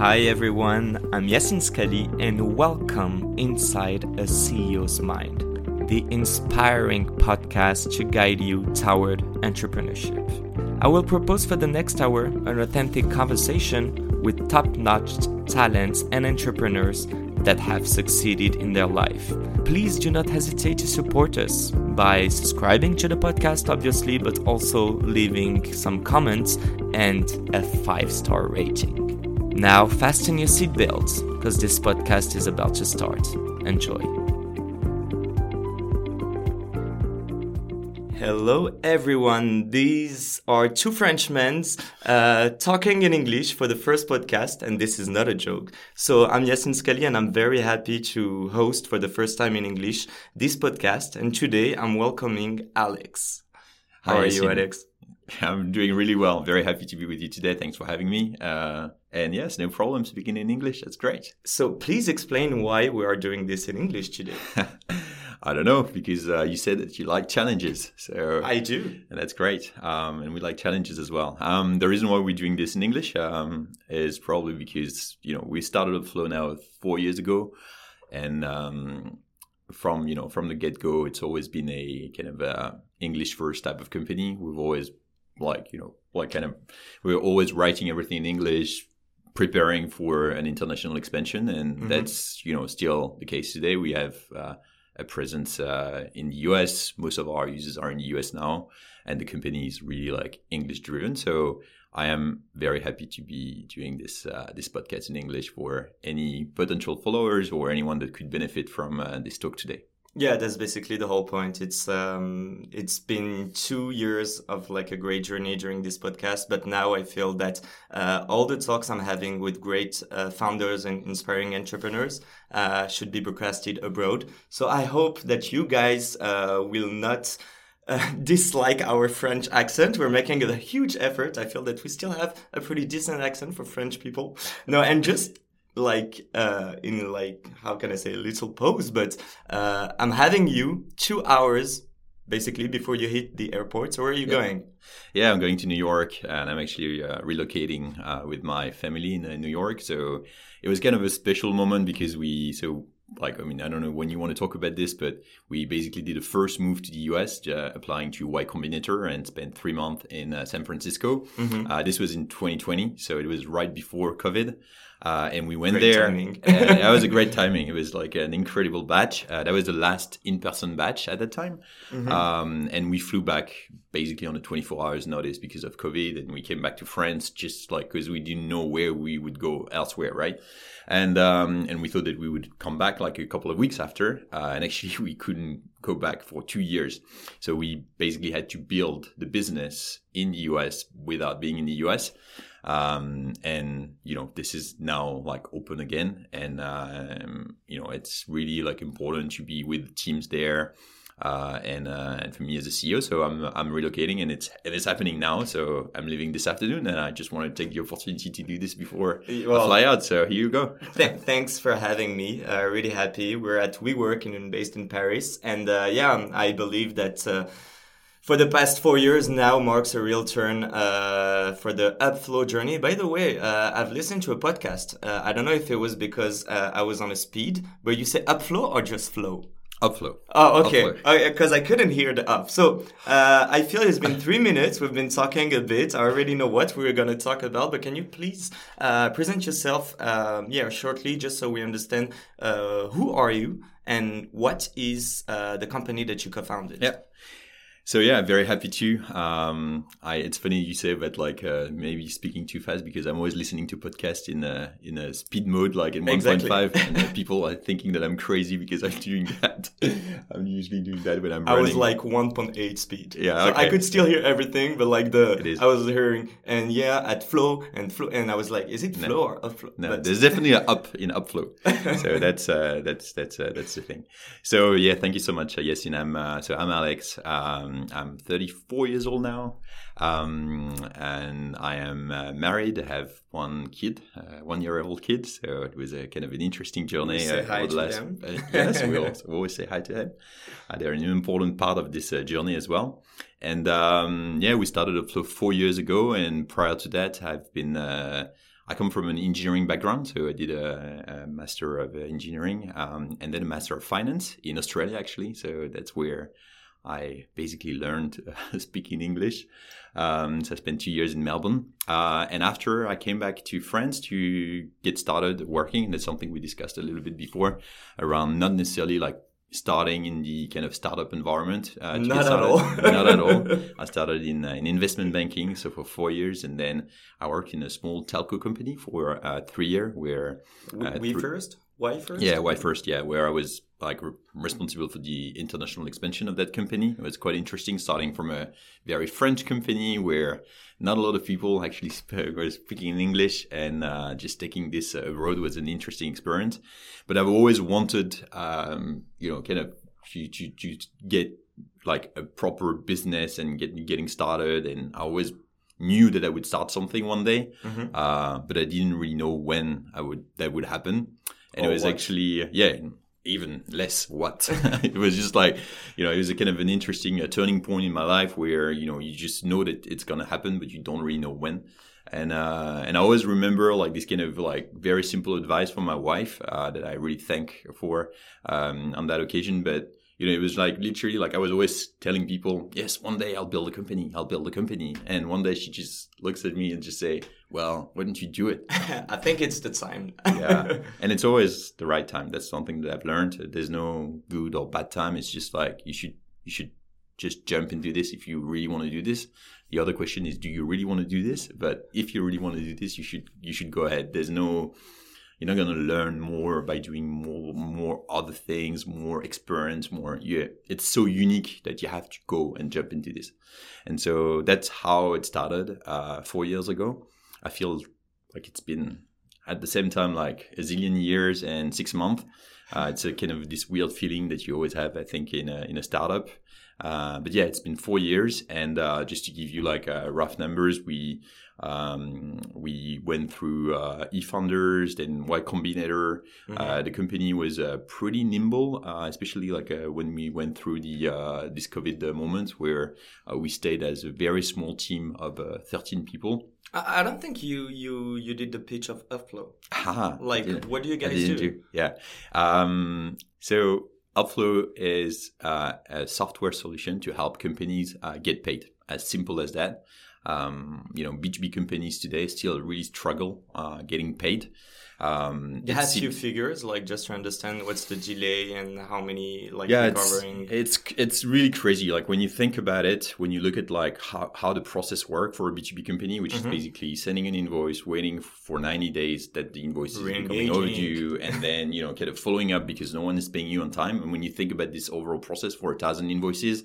Hi everyone, I'm Yasin Skali and welcome inside a CEO's Mind, the inspiring podcast to guide you toward entrepreneurship. I will propose for the next hour an authentic conversation with top notch talents and entrepreneurs that have succeeded in their life. Please do not hesitate to support us by subscribing to the podcast, obviously, but also leaving some comments and a five star rating. Now, fasten your seatbelts because this podcast is about to start. Enjoy. Hello, everyone. These are two Frenchmen uh, talking in English for the first podcast, and this is not a joke. So, I'm Yasin Skali, and I'm very happy to host for the first time in English this podcast. And today, I'm welcoming Alex. How Hi, are you, Alex? I'm doing really well. Very happy to be with you today. Thanks for having me. Uh, and yes, no problem speaking in English. That's great. So, please explain why we are doing this in English today. I don't know because uh, you said that you like challenges, so I do. and that's great. Um, and we like challenges as well. Um, the reason why we're doing this in English um, is probably because you know we started Upflow now four years ago, and um, from you know from the get go, it's always been a kind of a English first type of company. We've always like you know like kind of we're always writing everything in English, preparing for an international expansion, and Mhm. that's you know still the case today. We have uh, a presence uh, in the US. Most of our users are in the US now, and the company is really like English driven. So I am very happy to be doing this uh, this podcast in English for any potential followers or anyone that could benefit from uh, this talk today. Yeah, that's basically the whole point. It's um, it's been two years of like a great journey during this podcast, but now I feel that uh, all the talks I'm having with great uh, founders and inspiring entrepreneurs uh, should be broadcasted abroad. So I hope that you guys uh, will not. Uh, dislike our French accent. We're making a huge effort. I feel that we still have a pretty decent accent for French people. No, and just like uh in like how can i say a little pose, but uh i'm having you two hours basically before you hit the airport so where are you Yeah. going Yeah, I'm going to New York, and I'm actually uh, relocating uh, with my family in uh, New York. So it was kind of a special moment because we so like I mean I don't know when you want to talk about this, but we basically did a first move to the US, uh, applying to Y Combinator, and spent three months in uh, San Francisco. Mhm. Uh, this was in 2020, so it was right before COVID. Uh, and we went Great there. that was a great timing. It was like an incredible batch. Uh, that was the last in-person batch at that time. Mhm. Um, and we flew back basically on a 24 hours notice because of COVID. And we came back to France just like because we didn't know where we would go elsewhere, right? And um, and we thought that we would come back like a couple of weeks after. Uh, and actually, we couldn't go back for two years. So we basically had to build the business in the US without being in the US. Um, and you know, this is now like open again. And, um, you know, it's really like important to be with teams there. Uh, and, uh, and for me as a CEO, so I'm, I'm relocating and it's, and it's happening now. So I'm leaving this afternoon and I just want to take the opportunity to do this before I fly out. So here you go. th- thanks for having me uh, really happy we're at WeWork and based in paris and uh, yeah i believe that uh, for the past four years now marks a real turn uh, for the upflow journey. By the way, uh, I've listened to a podcast. Uh, I don't know if it was because uh, I was on a speed, but you say upflow or just flow? Upflow. Oh, okay. Because I couldn't hear the up. So uh, I feel it's been three minutes. We've been talking a bit. I already know what we're going to talk about, but can you please uh, present yourself, um, yeah, shortly, just so we understand uh, who are you and what is uh, the company that you co-founded? Yeah. So yeah, very happy to. Um, I it's funny you say that like uh, maybe speaking too fast because I'm always listening to podcasts in a in a speed mode like in 1.5 Exactly. and uh, people are thinking that I'm crazy because I'm doing that. I'm usually doing that when I'm I was like 1.8 speed. Yeah, So I could still hear everything, but like the. I was hearing and yeah at flow and flow and I was like, is it flow or upflow? No, there's definitely an up in upflow. so that's uh, that's that's uh, that's the thing. So yeah, thank you so much, uh, Yasin. I'm uh, so I'm Alex. Um, I'm 34 years old now, um, and I am uh, married. I have one kid, uh, one year old kid. So it was a kind of an interesting journey. We say uh, hi to last- them. uh, yes, we always, always say hi to them. Uh, they're an important part of this uh, journey as well. And um, yeah, we started Upflow four years ago, and prior to that, I've been. Uh, I come from an engineering background, so I did a, a master of engineering um, and then a master of finance in Australia, actually. So that's where I basically learned uh, speaking English. Um, so I spent two years in Melbourne, uh, and after I came back to France to get started working. And that's something we discussed a little bit before around not necessarily like starting in the kind of startup environment. Uh, Not at all. not at all. I started in uh, in investment banking, so for four years, and then I worked in a small telco company for uh, three years, where we, uh, we first? Why first? yeah, why first? Yeah, where I was like re- responsible for the international expansion of that company. It was quite interesting, starting from a very French company where not a lot of people actually sp- were speaking in English, and uh, just taking this uh, road was an interesting experience. But I've always wanted, um, you know, kind of to, to, to get like a proper business and get getting started, and I always knew that I would start something one day, Mhm. uh, but I didn't really know when I would that would happen. And it was what. actually yeah, even less what it was just like you know it was a kind of an interesting uh, turning point in my life where you know you just know that it's gonna happen, but you don't really know when. And uh, and I always remember like this kind of like very simple advice from my wife uh, that I really thank for um, on that occasion, but you know, it was like literally like I was always telling people, yes, one day I'll build a company, I'll build a company. And one day she just looks at me and just say, well, why don't you do it? I think it's the time. yeah. And it's always the right time. That's something that I've learned. There's no good or bad time. It's just like you should, you should just jump into this if you really want to do this. The other question is, do you really want to do this? But if you really want to do this, you should, you should go ahead. There's no, you're not going to learn more by doing more more other things more experience more yeah. It's so unique that you have to go and jump into this. And so that's how it started uh, four years ago. I feel like it's been at the same time like a zillion years and six months. Uh, it's a kind of this weird feeling that you always have i think in a, in a startup. Uh, but yeah, it's been four years, and uh, just to give you like uh, rough numbers, we um, we went through uh, eFounders, then Y Combinator. Uh, the company was uh, pretty nimble, uh, especially like uh, when we went through the uh, this COVID uh, moment where uh, we stayed as a very small team of uh, 13 people. I, don't think you you you did the pitch of Upflow. I Like, what do you guys didn't do? Yeah. Um, so Upflow is uh, a software solution to help companies uh, get paid. As simple as that. Um, you know, B2B companies today still really struggle uh, getting paid. Um, You had it's- few figures, like just to understand what's the delay and how many like yeah, it's, recovering. it's it's really crazy. Like when you think about it, when you look at like how, how the process work for a B two B company, which Mhm. is basically sending an invoice, waiting for ninety days that the invoice is becoming Re-engaging. overdue, and then you know kind of following up because no one is paying you on time. And when you think about this overall process for a thousand invoices,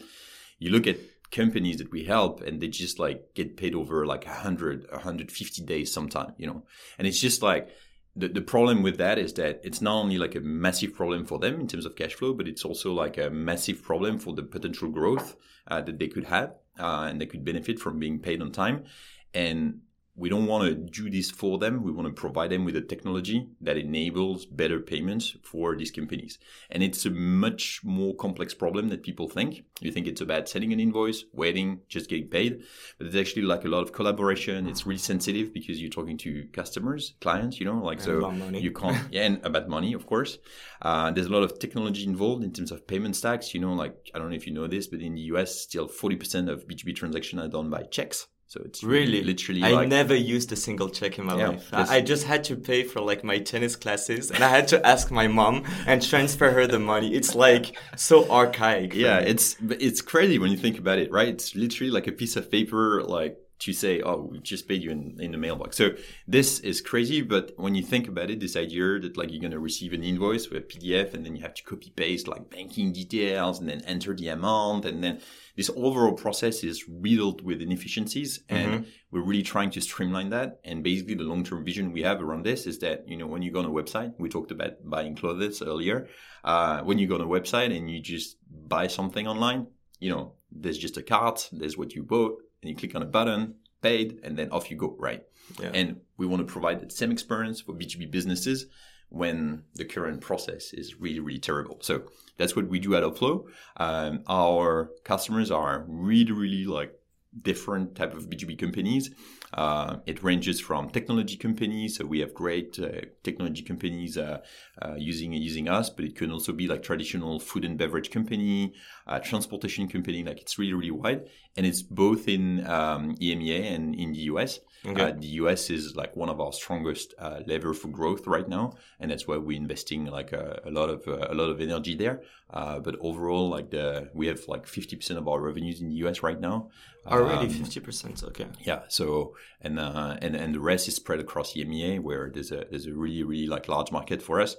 you look at companies that we help and they just like get paid over like 100 150 days sometime you know and it's just like the, the problem with that is that it's not only like a massive problem for them in terms of cash flow, but it's also like a massive problem for the potential growth uh, that they could have uh, and they could benefit from being paid on time. And we don't want to do this for them. We want to provide them with a technology that enables better payments for these companies. And it's a much more complex problem than people think. You think it's about sending an invoice, waiting, just getting paid. But it's actually like a lot of collaboration. It's really sensitive because you're talking to customers, clients, you know, like And so about money. you can't, yeah, and about money, of course. Uh, there's a lot of technology involved in terms of payment stacks. You know, like, I don't know if you know this, but in the US, still 40% of B2B transactions are done by checks. So it's Really? literally I like never used a single check in my Yeah, life. I I just had to pay for like my tennis classes and I had to ask my mom and transfer her the money. It's like so archaic. yeah, me. it's it's crazy when you think about it, right? It's literally like a piece of paper, like to say, "Oh, we just paid you in, in the mailbox." So this is crazy, but when you think about it, this idea that like you're gonna receive an invoice with a PDF, and then you have to copy paste like banking details, and then enter the amount, and then this overall process is riddled with inefficiencies, and we're really trying to streamline that. And basically, the long-term vision we have around this is that you know when you go on a website, we talked about buying clothes earlier. Uh, when you go on a website and you just buy something online, you know, there's just a cart, there's what you bought, and you click on a button, paid, and then off you go, right? Yeah. And we want to provide the same experience for B2B businesses when the current process is really, really terrible. So that's what we do at Upflow. Um, our customers are really, really like different type of B2B companies. Uh, it ranges from technology companies, so we have great uh, technology companies uh, uh, using using us, but it can also be like traditional food and beverage company, uh, transportation company. Like it's really really wide, and it's both in um, EMEA and in the US. Okay. Uh, the US is like one of our strongest uh, lever for growth right now, and that's why we're investing like a, a lot of uh, a lot of energy there. Uh, but overall, like the we have like fifty percent of our revenues in the US right now. Already Um, fifty percent. Okay. yeah. So and uh, and and the rest is spread across EMEA, where there's a there's a really really like large market for us.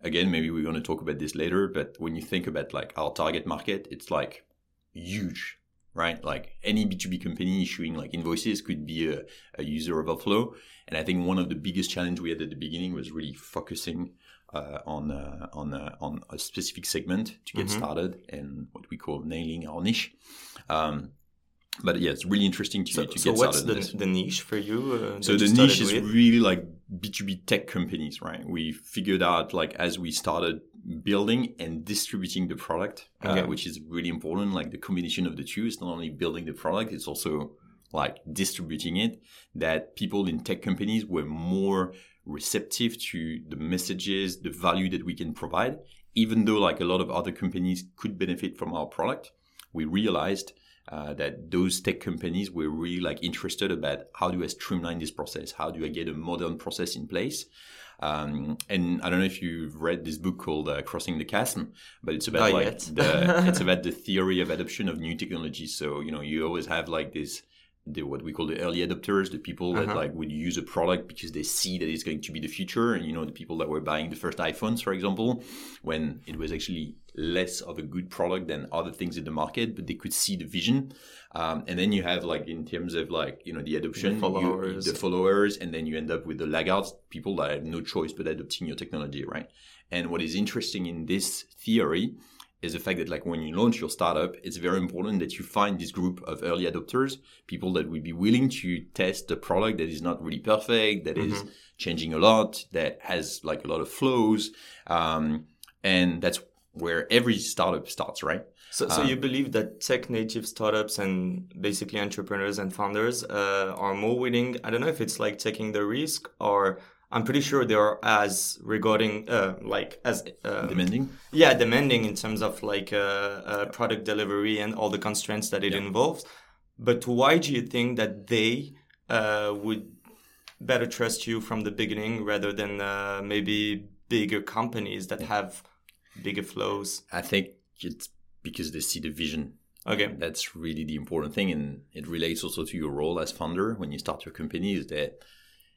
Again, maybe we're going to talk about this later, but when you think about like our target market, it's like huge, right? Like any B2B company issuing like invoices could be a, a user of Upflow. And I think one of the biggest challenge we had at the beginning was really focusing uh, on uh, on uh, on a specific segment to get Mhm. started and what we call nailing our niche. Um, but yeah, it's really interesting to, So, to so get what's started. the, this. the niche for you? Uh, So the you niche is with? really like B2B tech companies, right? We figured out like as we started building and distributing the product, Okay. uh, which is really important. Like the combination of the two is not only building the product, it's also like distributing it. That people in tech companies were more receptive to the messages, the value that we can provide. Even though like a lot of other companies could benefit from our product, we realized uh, that those tech companies were really like interested about how do I streamline this process? How do I get a modern process in place? Um, and I don't know if you've read this book called uh, Crossing the Chasm, but it's about Not like the it's about the theory of adoption of new technologies. So you know you always have like this the what we call the early adopters, the people that Uh-huh. like would use a product because they see that it's going to be the future, and you know the people that were buying the first iPhones, for example, when it was actually less of a good product than other things in the market, but they could see the vision. Um, and then you have like in terms of like you know the adoption, you- followers. the followers, and then you end up with the laggards, people that have no choice but adopting your technology, right? And what is interesting in this theory is the fact that like when you launch your startup, it's very important that you find this group of early adopters, people that will be willing to test a product that is not really perfect, that is Mm-hmm. changing a lot, that has like a lot of flows. Um, and that's where every startup starts, right? So, so Um, you believe that tech native startups and basically entrepreneurs and founders uh, are more willing? I don't know if it's like taking the risk, or I'm pretty sure they are as regarding uh, like as uh, Demanding. yeah demanding in terms of like uh, uh, product delivery and all the constraints that it involves. But why do you think that they uh, would better trust you from the beginning rather than uh, maybe bigger companies that have bigger flows? I think it's because they see the vision Okay. That's really the important thing, and it relates also to your role as founder when you start your company. Is that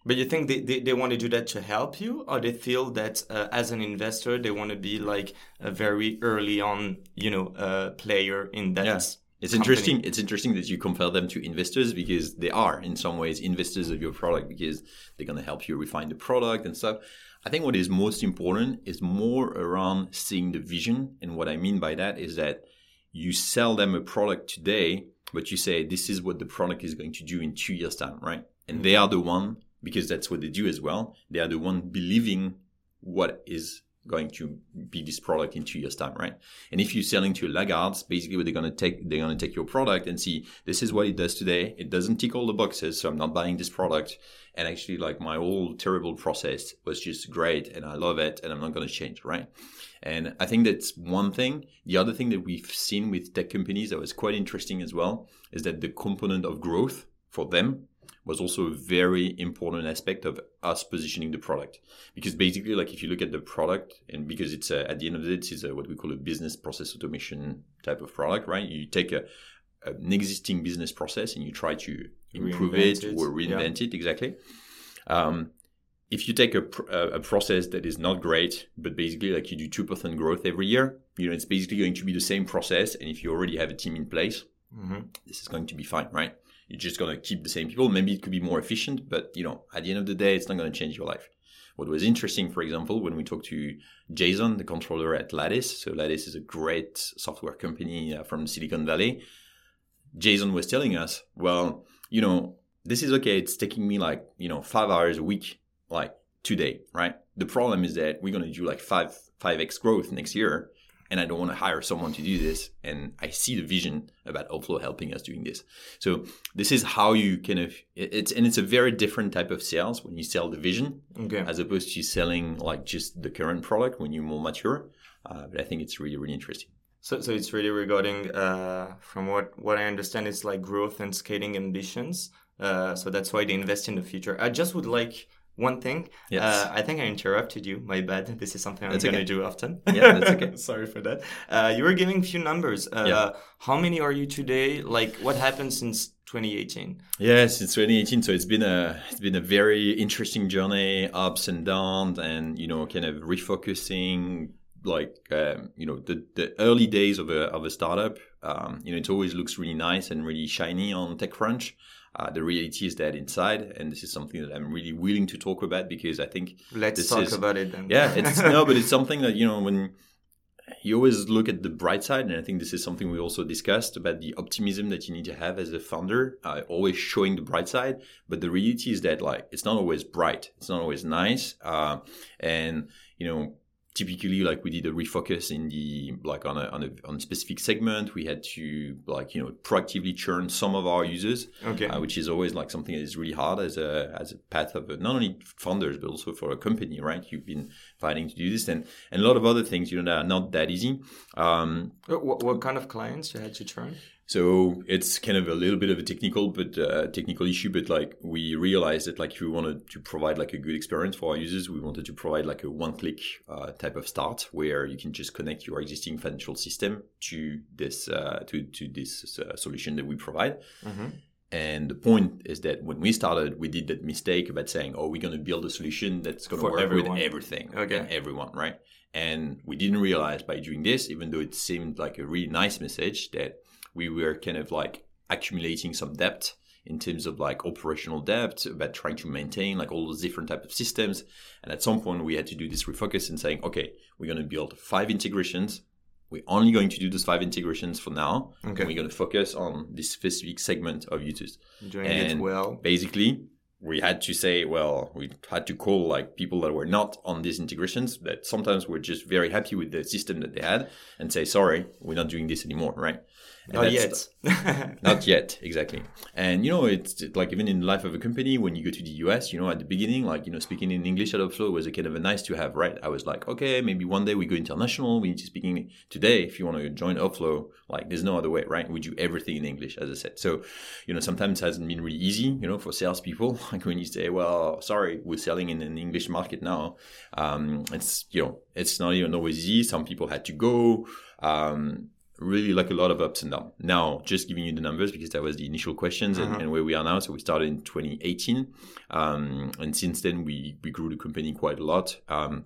But you think they, they, they want to do that to help you, or they feel that uh, as an investor they want to be like a very early on, you know, uh, player in that? Yeah. it's company? interesting. It's interesting that you compare them to investors because they are in some ways investors of your product because they're going to help you refine the product and stuff. I think what is most important is more around seeing the vision, and what I mean by that is that you sell them a product today, but you say this is what the product is going to do in two years' time, right? And they are the one because that's what they do as well. They are the one believing what is going to be this product in two years' time, right? And if you're selling to laggards, basically what they're gonna take, they're gonna take your product and see this is what it does today. It doesn't tick all the boxes, so I'm not buying this product. And actually, like my whole terrible process was just great, and I love it, and I'm not gonna change, right? And I think that's one thing. The other thing that we've seen with tech companies that was quite interesting as well is that the component of growth for them was also a very important aspect of us positioning the product because basically like if you look at the product and because it's a, at the end of the day it's a, what we call a business process automation type of product right you take a, an existing business process and you try to improve it, it, or reinvent yeah. it exactly um, if you take a, a process that is not great but basically like you do 2% growth every year you know it's basically going to be the same process and if you already have a team in place mm-hmm. this is going to be fine right you're just going to keep the same people. Maybe it could be more efficient, but you know, at the end of the day, it's not going to change your life. What was interesting, for example, when we talked to Jason, the controller at Lattice, so Lattice is a great software company uh, from Silicon Valley. Jason was telling us, well, you know, this is okay. It's taking me like, you know, five hours a week, like today, right? The problem is that we're going to do like five, 5x growth next year and I don't want to hire someone to do this. And I see the vision about Upflow helping us doing this. So this is how you kind of it's and it's a very different type of sales when you sell the vision okay. as opposed to selling like just the current product when you're more mature. Uh, but I think it's really really interesting. So, so it's really regarding, uh, from what what I understand, it's like growth and scaling ambitions. Uh, so that's why they invest in the future. I just would like one thing. Yes. Uh, I think I interrupted you. My bad. This is something I'm going to do often. Yeah, that's okay. Sorry for that. Uh, you were giving a few numbers. Uh, yeah. How many are you today? Like, what happened since 2018? Yes, since 2018. So it's been a it's been a very interesting journey, ups and downs, and you know, kind of refocusing. Like um, you know, the the early days of a of a startup. Um, you know, it always looks really nice and really shiny on TechCrunch. Uh, the reality is that inside, and this is something that I'm really willing to talk about because I think let's talk is, about it. Then. Yeah, it's no, but it's something that you know when you always look at the bright side, and I think this is something we also discussed about the optimism that you need to have as a founder, uh, always showing the bright side. But the reality is that like it's not always bright, it's not always nice, uh, and you know typically like we did a refocus in the like on a, on a on a specific segment. We had to like you know proactively churn some of our users okay. uh, which is always like something that is really hard as a as a path of a, not only founders but also for a company right? You've been fighting to do this and and a lot of other things you know that are not that easy. Um what, what kind of clients you had to churn so it's kind of a little bit of a technical, but uh, technical issue. But like we realized that like if we wanted to provide like a good experience for our users, we wanted to provide like a one-click uh, type of start where you can just connect your existing financial system to this uh, to to this uh, solution that we provide. Mm-hmm. And the point is that when we started, we did that mistake about saying, "Oh, we're going to build a solution that's going to work everyone. with everything, okay, everyone, right?" And we didn't realize by doing this, even though it seemed like a really nice message, that we were kind of like accumulating some debt in terms of like operational debt about trying to maintain like all those different type of systems. And at some point we had to do this refocus and saying okay we're going to build five integrations. We're only going to do those five integrations for now. Okay. we're going to focus on this specific segment of users. Doing and it well. basically we had to say, well, we had to call like people that were not on these integrations that sometimes were just very happy with the system that they had and say, sorry, we're not doing this anymore, right? And not yet. not yet, exactly. And you know, it's like even in the life of a company, when you go to the US, you know, at the beginning, like you know, speaking in English at Upflow was a kind of a nice to have, right? I was like, okay, maybe one day we go international, we need to speak English. Today, if you want to join Upflow, like there's no other way, right? We do everything in English, as I said. So, you know, sometimes it hasn't been really easy, you know, for salespeople. Like when you say, well, sorry, we're selling in an English market now. Um, it's you know, it's not even always easy. Some people had to go. Um, really like a lot of ups and downs. Now, just giving you the numbers because that was the initial questions uh-huh. and, and, where we are now. So we started in 2018, um, and since then we we grew the company quite a lot. Um,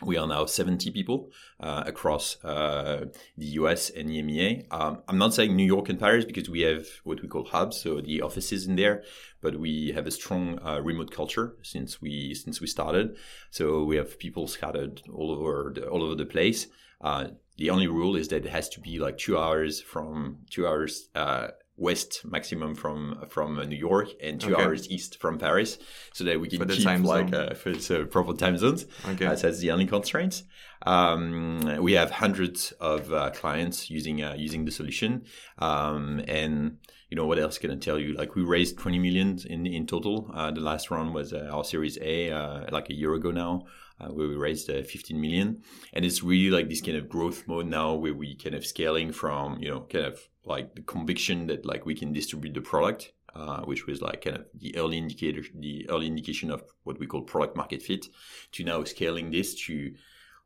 we are now 70 people uh, across uh, the US and EMEA. Um, I'm not saying New York and Paris because we have what we call hubs, so the offices in there, but we have a strong uh, remote culture since we since we started. So we have people scattered all over the, all over the place. Uh, the only rule is that it has to be like two hours from two hours uh, west maximum from from New York and two okay. hours east from Paris, so that we can keep like uh, for the proper time zones. Okay, uh, that's the only constraints. Um, we have hundreds of uh, clients using uh, using the solution, um, and you know what else can I tell you? Like we raised 20 million in in total. Uh, the last round was uh, our Series A, like a year ago now uh, where we raised uh, 15 million. And it's really like this kind of growth mode now where we kind of scaling from, you know, kind of like the conviction that like we can distribute the product uh, which was like kind of the early indicator, the early indication of what we call product market fit, to now scaling this to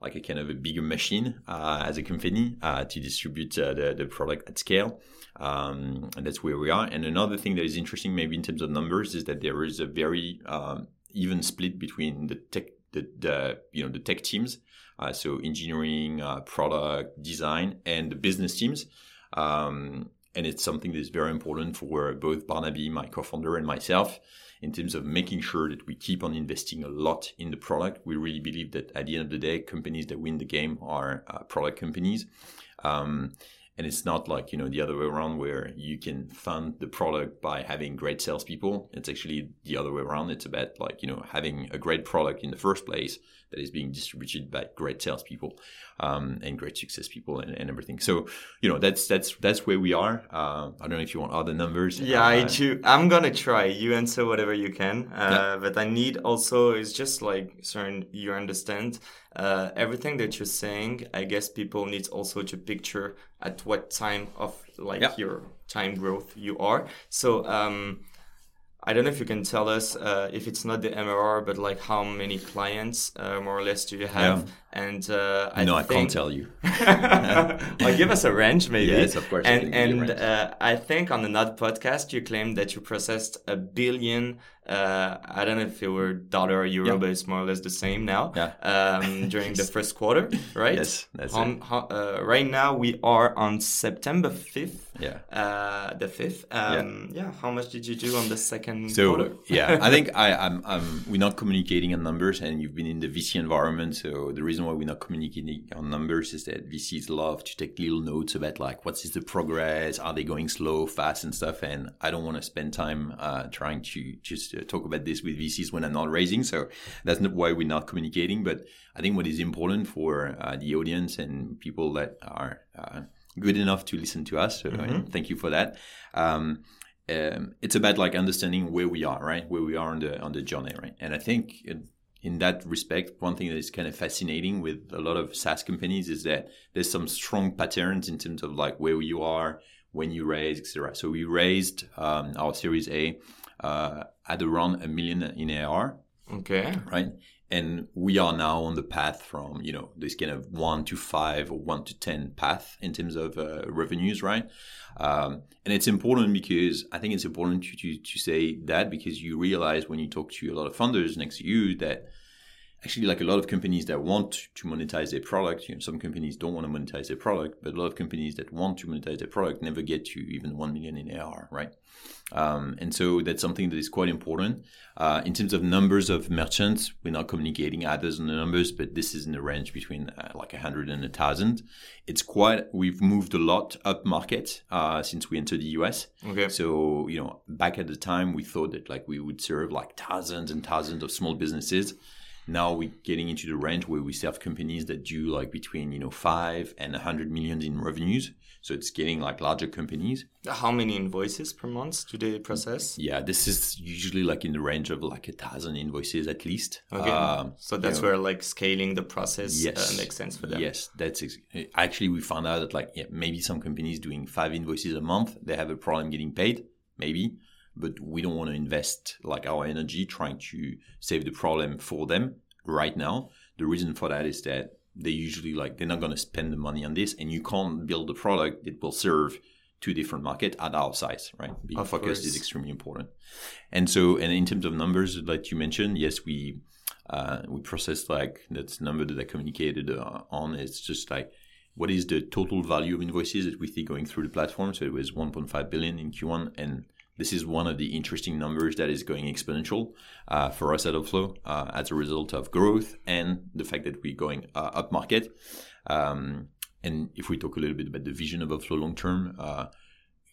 like a kind of a bigger machine uh, as a company uh, to distribute uh, the, the product at scale. Um, and that's where we are. And another thing that is interesting, maybe in terms of numbers, is that there is a very um, even split between the tech, the, the you know the tech teams, uh, so engineering, uh, product, design, and the business teams. Um, and it's something that is very important for both Barnaby, my co-founder, and myself in terms of making sure that we keep on investing a lot in the product. We really believe that at the end of the day, companies that win the game are uh, product companies. Um, and it's not like you know the other way around where you can fund the product by having great salespeople. It's actually the other way around. It's about like you know having a great product in the first place that is being distributed by great salespeople um, and great success people and, and, everything. So you know that's that's that's where we are. Uh, I don't know if you want other numbers. Yeah, uh, I do. I'm gonna try. You answer whatever you can. Uh, yeah. But I need also is just like so you understand uh, everything that you're saying. I guess people need also to picture at what time of like yeah. your time growth you are. So. Um, I don't know if you can tell us uh, if it's not the MRR, but like how many clients uh, more or less do you have? Yeah. And uh, I no, think... I can't tell you. well, give us a range, maybe. Yes, of course. And and uh, I think on the Nut podcast, you claimed that you processed a billion uh, I don't know if it were dollar or euro, yeah. but it's more or less the same now. Yeah. Um, during the first quarter, right? Yes, that's um, it. Uh, right now we are on September fifth. Yeah. Uh, the fifth. Um, yeah. yeah. How much did you do on the second so, quarter? yeah, I think I, I'm, I'm, we're not communicating on numbers, and you've been in the VC environment, so the reason why we're not communicating on numbers is that VCs love to take little notes about like what is the progress, are they going slow, fast, and stuff, and I don't want to spend time uh, trying to just uh, talk about this with VCs when I'm not raising. So that's not why we're not communicating. But I think what is important for uh, the audience and people that are uh, good enough to listen to us. So mm-hmm. thank you for that. Um, um, it's about like understanding where we are, right? Where we are on the on the journey, right? And I think. It, in that respect, one thing that is kind of fascinating with a lot of SaaS companies is that there's some strong patterns in terms of like where you are, when you raise, etc. So we raised um, our Series A uh, at around a million in AR. Okay. Right. And we are now on the path from, you know, this kind of one to five or one to 10 path in terms of uh, revenues, right? Um, and it's important because I think it's important to, to, to say that because you realize when you talk to a lot of funders next to you that actually like a lot of companies that want to monetize their product you know some companies don't want to monetize their product but a lot of companies that want to monetize their product never get to even 1 million in AR right? Um, and so that's something that is quite important. Uh, in terms of numbers of merchants we're not communicating others on the numbers but this is in the range between uh, like 100 and 1000 it's quite we've moved a lot up market uh, since we entered the us okay. So you know back at the time we thought that like we would serve like thousands and thousands of small businesses now we're getting into the range where we serve companies that do like between you know five and a hundred millions in revenues. So it's getting like larger companies. How many invoices per month do they process? Yeah, this is usually like in the range of like a thousand invoices at least. Okay, um, so that's you know, where like scaling the process uh, yes, uh, makes sense for them. Yes, that's ex- actually we found out that like yeah, maybe some companies doing five invoices a month they have a problem getting paid. Maybe but we don't want to invest like our energy trying to save the problem for them right now. The reason for that is that they usually like they're not going to spend the money on this, and you can't build a product that will serve two different markets at our size, right? Being of focused course. is extremely important. And so, and in terms of numbers that you mentioned, yes, we uh, we processed like that's number that I communicated uh, on. It's just like what is the total value of invoices that we see going through the platform. So it was 1.5 billion in Q1, and this is one of the interesting numbers that is going exponential uh, for us at Upflow uh, as a result of growth and the fact that we're going uh, up market. Um, and if we talk a little bit about the vision of Upflow long term, uh,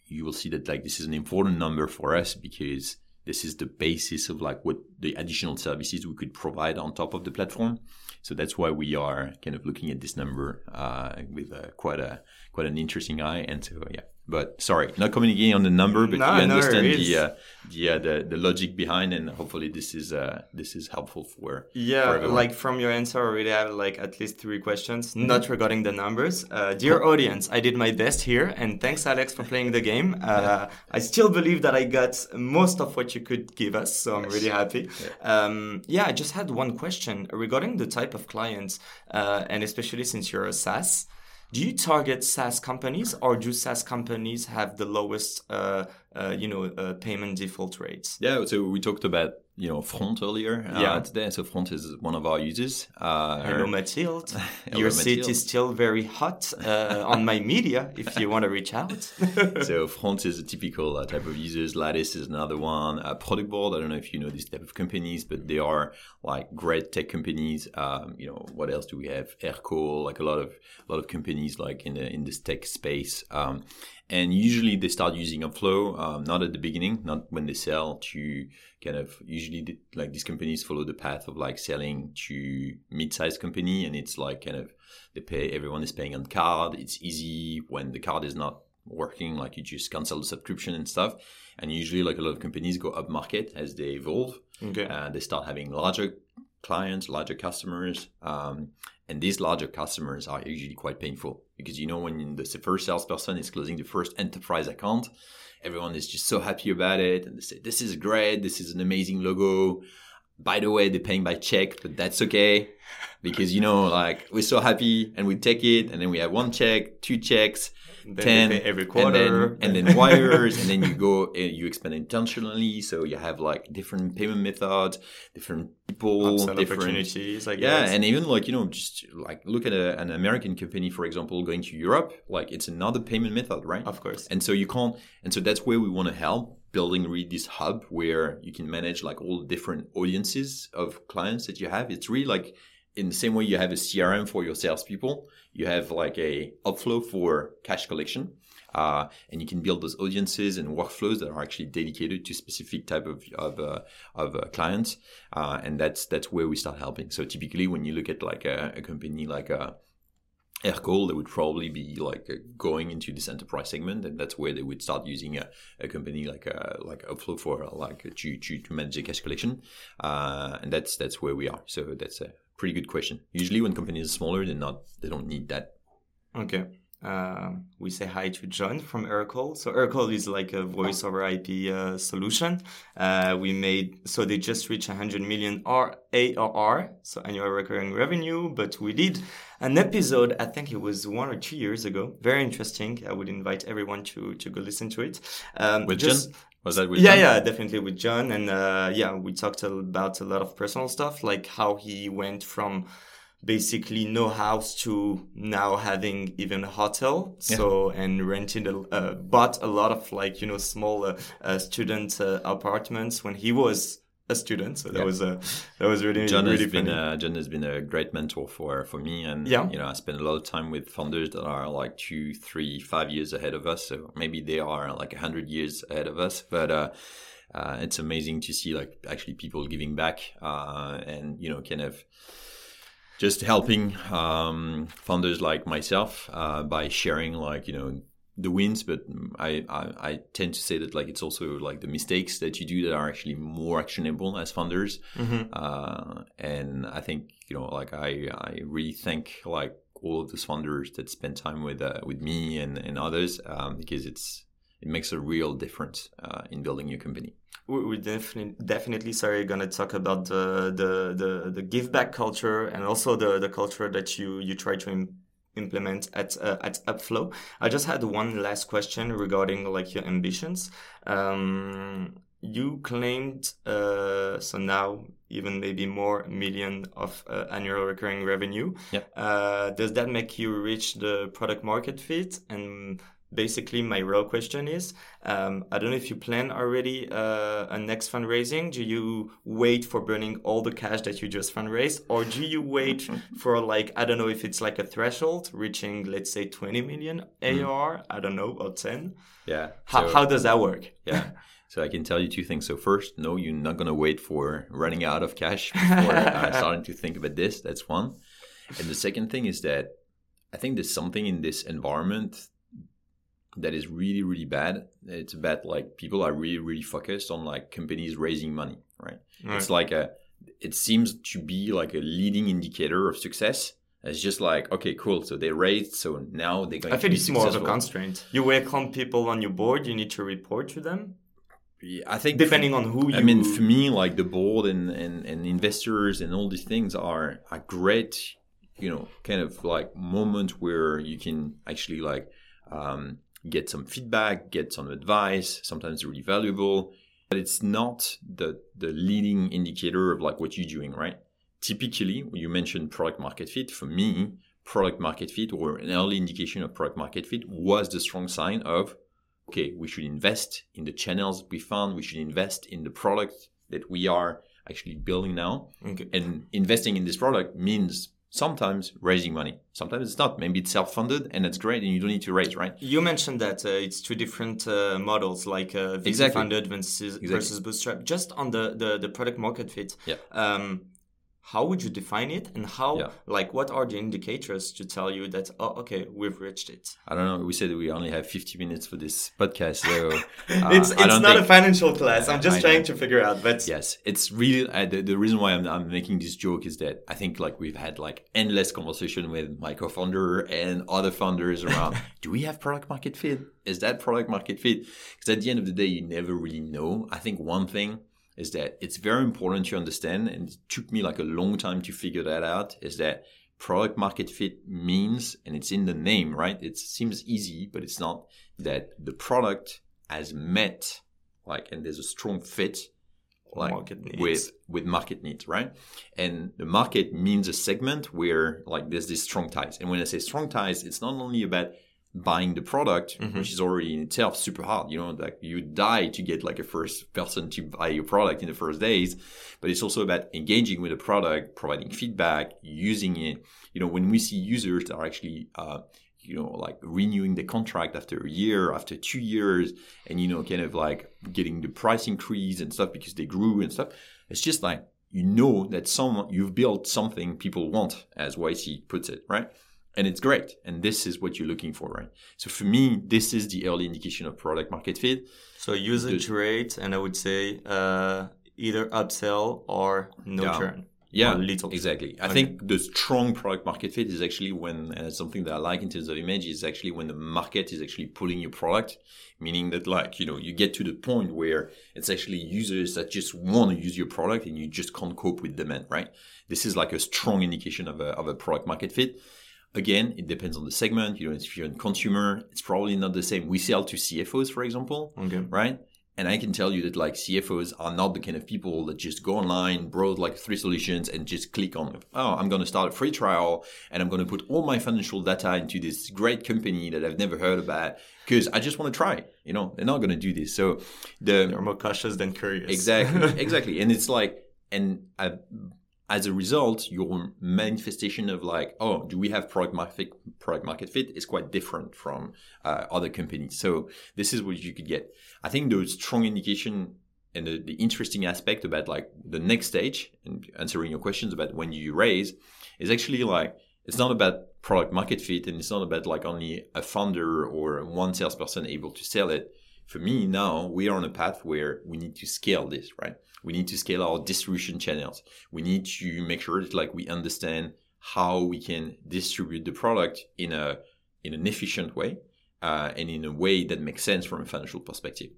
you will see that like this is an important number for us because this is the basis of like what the additional services we could provide on top of the platform. So that's why we are kind of looking at this number uh, with uh, quite a quite an interesting eye. And so yeah, But sorry, not communicating on the number, but No, you understand worries. the, uh, the, uh, the the logic behind, and hopefully this is uh, this is helpful for Yeah, for like from your answer, I already have like at least three questions, not regarding the numbers. Uh, dear audience, I did my best here, and thanks, Alex, for playing the game. Uh, I still believe that I got most of what you could give us, so I'm really happy. Um, yeah, I just had one question regarding the type of clients, uh, and especially since you're a SaaS. Do you target SaaS companies, or do SaaS companies have the lowest, uh, uh, you know, uh, payment default rates? Yeah, so we talked about you know Front earlier uh, Yeah. today. So Front is one of our users. Uh, Hello, Mathilde. Hello, Your seat is still very hot uh, on my media if you want to reach out. so Front is a typical uh, type of users. Lattice is another one. Uh, Product Board. I don't know if you know this type of companies, but they are like great tech companies. Um, you know what else do we have? Aircall, like a lot of a lot of companies like in the in this tech space. Um, and usually they start using Upflow, um, not at the beginning, not when they sell to kind of usually the, like these companies follow the path of like selling to mid-sized company and it's like kind of they pay everyone is paying on card. It's easy when the card is not working like you just cancel the subscription and stuff. And usually like a lot of companies go up market as they evolve. Okay. uh, they start having larger clients larger customers um, and these larger customers are usually quite painful because you know when the first salesperson is closing the first enterprise account everyone is just so happy about it and they say this is great. This is an amazing logo by the way they're paying by check but that's okay because you know like we're so happy and we take it and then we have one check two checks Then 10 pay every and quarter. then, and then wires and then you go uh, you expand intentionally so you have like different payment methods different people Upsell different opportunities, I yeah and even like you know just like look at a, an american company for example going to europe like it's another payment method right of course. and so you can't and so that's where we want to help building really this hub where you can manage like all the different audiences of clients that you have. It's really like in the same way you have a crm for your salespeople you have like a upflow for cash collection uh, and you can build those audiences and workflows that are actually dedicated to specific type of of, uh, of uh, clients uh, and that's that's where we start helping. So typically when you look at like a, a company like a Aircall, they would probably be like uh, going into this enterprise segment, and that's where they would start using a, a company like a, like Upflow for uh, like to, to to manage the cash collection, uh, and that's that's where we are. So that's a pretty good question. Usually, when companies are smaller, they're not they don't need that. Okay. Uh, we say hi to John from Aircall. So Aircall is like a voice over IP uh, solution. Uh, we made so they just reached 100 million R ARR, so annual recurring revenue. But we did an episode. I think it was one or two years ago. Very interesting. I would invite everyone to to go listen to it. Um, With just- John, was that with yeah, John? yeah, definitely with John, and uh, yeah, we talked about a lot of personal stuff, like how he went from basically no house to now having even a hotel. So and renting a, uh, bought a lot of like you know small uh, student uh, apartments when he was a student. So that Yeah. was uh, that was really John really has been funny. uh, John has been a great mentor for for me, and Yeah. you know I spend a lot of time with founders that are like two, three, five years ahead of us. So maybe they are like a hundred years ahead of us, but. uh uh, it's amazing to see like actually people giving back uh, and you know kind of just helping um, founders like myself uh, by sharing like you know the wins but I, I i tend to say that like it's also like the mistakes that you do that are actually more actionable as founders Mhm. uh, and i think you know like i i really thank like all of those founders that spend time with uh, with me and and others um, because it's it makes a real difference uh, in building your company we definitely definitely sorry gonna talk about the the the, the give back culture and also the the culture that you you try to Im- implement at uh, at Upflow. I just had one last question regarding like your ambitions. Um, you claimed uh, so now even maybe more million of uh, annual recurring revenue. Yep. Uh, does that make you reach the product market fit? And basically, my real question is, um, I don't know if you plan already uh, a next fundraising. Do you wait for burning all the cash that you just fundraised, or do you wait for like I don't know if it's like a threshold reaching, let's say, 20 million AR? I don't know, or 10. yeah How, So- how does that work? Yeah. So I can tell you two things. So first, no, you're not going to wait for running out of cash before uh, starting to think about this. That's one. And the second thing is that I think there's something in this environment that is really really bad it's about like people are really really focused on like companies raising money right, Right. it's like a it seems to be like a leading indicator of success it's just like okay cool so they raised so now they're going I to think it's more of a constraint. You welcome people on your board. You need to report to them, Yeah, i think depending on who you. I mean, for me, like the board and, and, and investors and all these things are a great, you know, kind of like moment where you can actually like um, get some feedback, get some advice. Sometimes really valuable, but it's not the the leading indicator of like what you're doing, right? Typically, when you mentioned product market fit, for me, product market fit or an early indication of product market fit was the strong sign of okay, we should invest in the channels we found, we should invest in the product that we are actually building now. Okay. And investing in this product means sometimes raising money. Sometimes it's not. Maybe it's self funded and that's great and you don't need to raise, right? You mentioned that uh, it's two different uh, models, like uh, VC Exactly. funded versus, versus bootstrap. Just on the, the, the product market fit, Yeah. um, how would you define it, and how, Yeah. like, what are the indicators to tell you that oh, okay, we've reached it? I don't know. We said we only have 50 minutes for this podcast. So uh, it's it's not a financial class. I'm just I trying know. to figure out, but Yes, it's really uh, the, the reason why I'm, I'm making this joke is that I think like we've had like endless conversation with my co-founder and other founders around. do we have product market fit? Is that product market fit? Because at the end of the day, you never really know. I think one thing is that it's very important to understand, and it took me like a long time to figure that out. Is that product market fit means, and it's in the name, right? It seems easy, but it's not. That the product has met, like, and there's a strong fit like Market with with market needs, right? And the market means a segment where like there's this strong ties. And when I say strong ties, it's not only about buying the product, Mhm. which is already in itself super hard. You know, like you die to get like a first person to buy your product in the first days, but it's also about engaging with the product, providing feedback, using it. You know, when we see users that are actually uh, you know, like renewing the contract after a year, after two years, and you know, kind of like getting the price increase and stuff because they grew and stuff. It's just like you know that someone you've built something people want, as YC puts it, right? And it's great. And this is what you're looking for, right? So for me, this is the early indication of product market fit. so usage The- rate, and I would say uh, either upsell or no Yeah. churn. Yeah, little. exactly. I Okay. think the strong product market fit is actually when, and it's something that I like in terms of image, is actually when the market is actually pulling your product, meaning that like, you know, you get to the point where it's actually users that just want to use your product and you just can't cope with demand, right? This is like a strong indication of a, of a product market fit. Again, it depends on the segment. You know, if you're a consumer, it's probably not the same. We sell to CFOs, for example Okay. right? And I can tell you that like CFOs are not the kind of people that just go online, browse like three solutions and just click on, oh, I'm going to start a free trial and I'm going to put all my financial data into this great company that I've never heard about because I just want to try. You know, they're not going to do this. So the They're more cautious than curious. exactly, exactly. And it's like, and uh, as a result, your manifestation of like, oh, do we have product market product market fit is quite different from uh, other companies. So this is what you could get. I think the strong indication and the, the interesting aspect about like the next stage and answering your questions about when you raise is actually like it's not about product market fit and it's not about like only a founder or one salesperson able to sell it. For me now, we are on a path where we need to scale this, right? We need to scale our distribution channels. We need to make sure that like we understand how we can distribute the product in a in an efficient way uh, and in a way that makes sense from a financial perspective.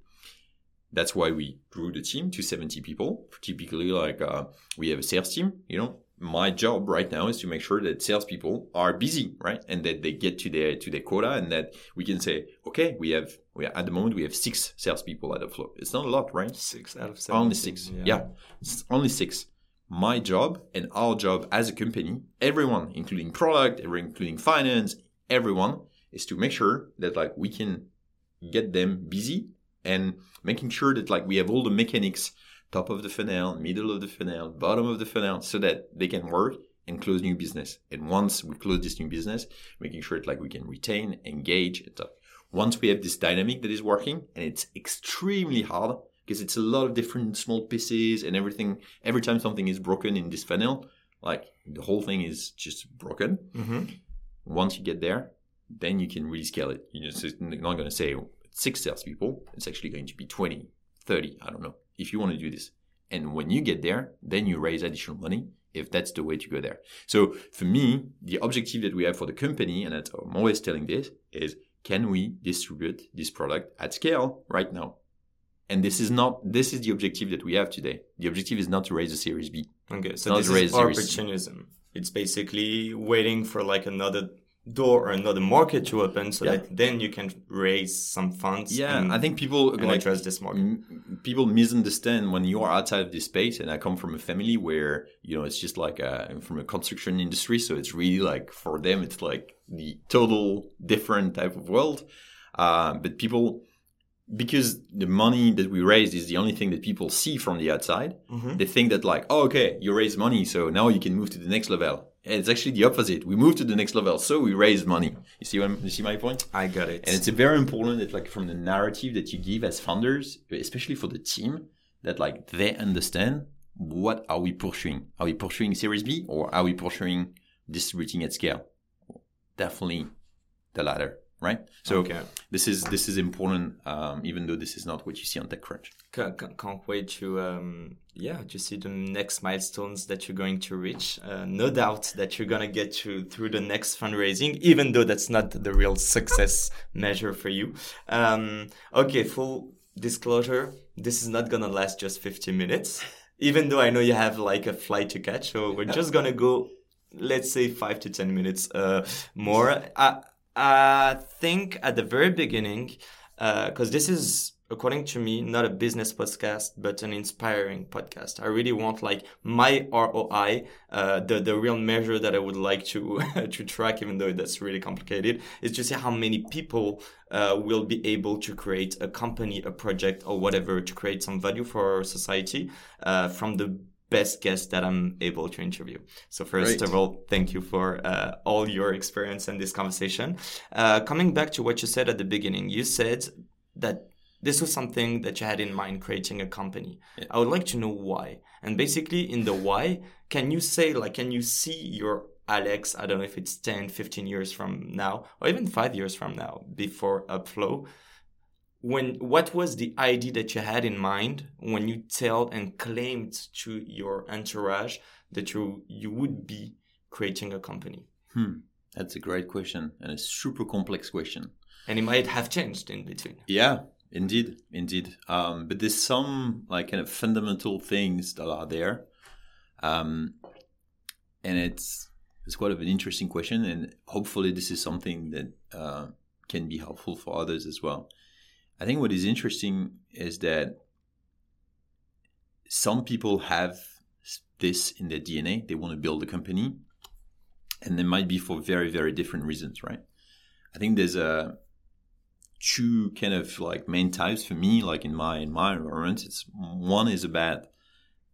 That's why we grew the team to 70 people. Typically, like uh, we have a sales team. You know, my job right now is to make sure that salespeople are busy, right, and that they get to their to their quota, and that we can say, okay, we have we are, at the moment we have six salespeople at Upflow. It's not a lot, right? Six out of seven. Only six. Yeah. It's only six. My job and our job as a company, everyone, including product, everyone, including finance, everyone, is to make sure that like we can get them busy and making sure that like we have all the mechanics, top of the funnel, middle of the funnel, bottom of the funnel, so that they can work and close new business. And once we close this new business, making sure like we can retain, engage, and stuff. Once we have this dynamic that is working, and it's extremely hard because it's a lot of different small pieces and everything. Every time something is broken in this funnel, like the whole thing is just broken. hmm Once you get there, then you can really scale it. You're just not going to say six salespeople. It's actually going to be 20, 30, I don't know, if you want to do this. And when you get there, then you raise additional money if that's the way to go there. So for me, the objective that we have for the company, and I'm always telling this, is can we distribute this product at scale right now? And this is not this is the objective that we have today. The objective is not to raise a Series B. Okay, so this is opportunism. It's basically waiting for like another door or another market to open so yeah. that then you can raise some funds yeah i think people like, address this market m- people misunderstand when you are outside of this space and i come from a family where you know it's just like a, from a construction industry so it's really like for them it's like the total different type of world uh, but people because the money that we raised is the only thing that people see from the outside mm-hmm. they think that like oh, okay you raise money so now you can move to the next level it's actually the opposite. We move to the next level, so we raise money. You see what you see my point? I got it. And it's very important that like from the narrative that you give as founders, especially for the team, that like they understand what are we pursuing? Are we pursuing Series B or are we pursuing distributing at scale? Definitely the latter right? So okay. this is this is important, um, even though this is not what you see on TechCrunch. Can't, can't wait to um, yeah to see the next milestones that you're going to reach. Uh, no doubt that you're gonna get to through the next fundraising, even though that's not the real success measure for you. Um, okay, full disclosure, this is not gonna last just 15 minutes. Even though I know you have like a flight to catch, so we're just gonna go let's say five to ten minutes uh, more. Uh, I think at the very beginning, because uh, this is according to me not a business podcast but an inspiring podcast i really want like my roi uh, the the real measure that i would like to to track even though that's really complicated is to see how many people uh, will be able to create a company a project or whatever to create some value for our society uh, from the best guest that I'm able to interview. So first Great. of all, thank you for uh, all your experience and this conversation. Uh, coming back to what you said at the beginning, you said that this was something that you had in mind creating a company. Yeah. I would like to know why. And basically in the why, can you say like can you see your Alex, I don't know if it's 10, 15 years from now or even 5 years from now before Upflow when what was the idea that you had in mind when you tell and claimed to your entourage that you you would be creating a company hmm. that's a great question and a super complex question and it might have changed in between yeah indeed indeed um, but there's some like kind of fundamental things that are there um, and it's it's quite of an interesting question and hopefully this is something that uh, can be helpful for others as well I think what is interesting is that some people have this in their DNA. They want to build a company, and they might be for very, very different reasons, right? I think there's a two kind of like main types for me, like in my in my environment. It's one is about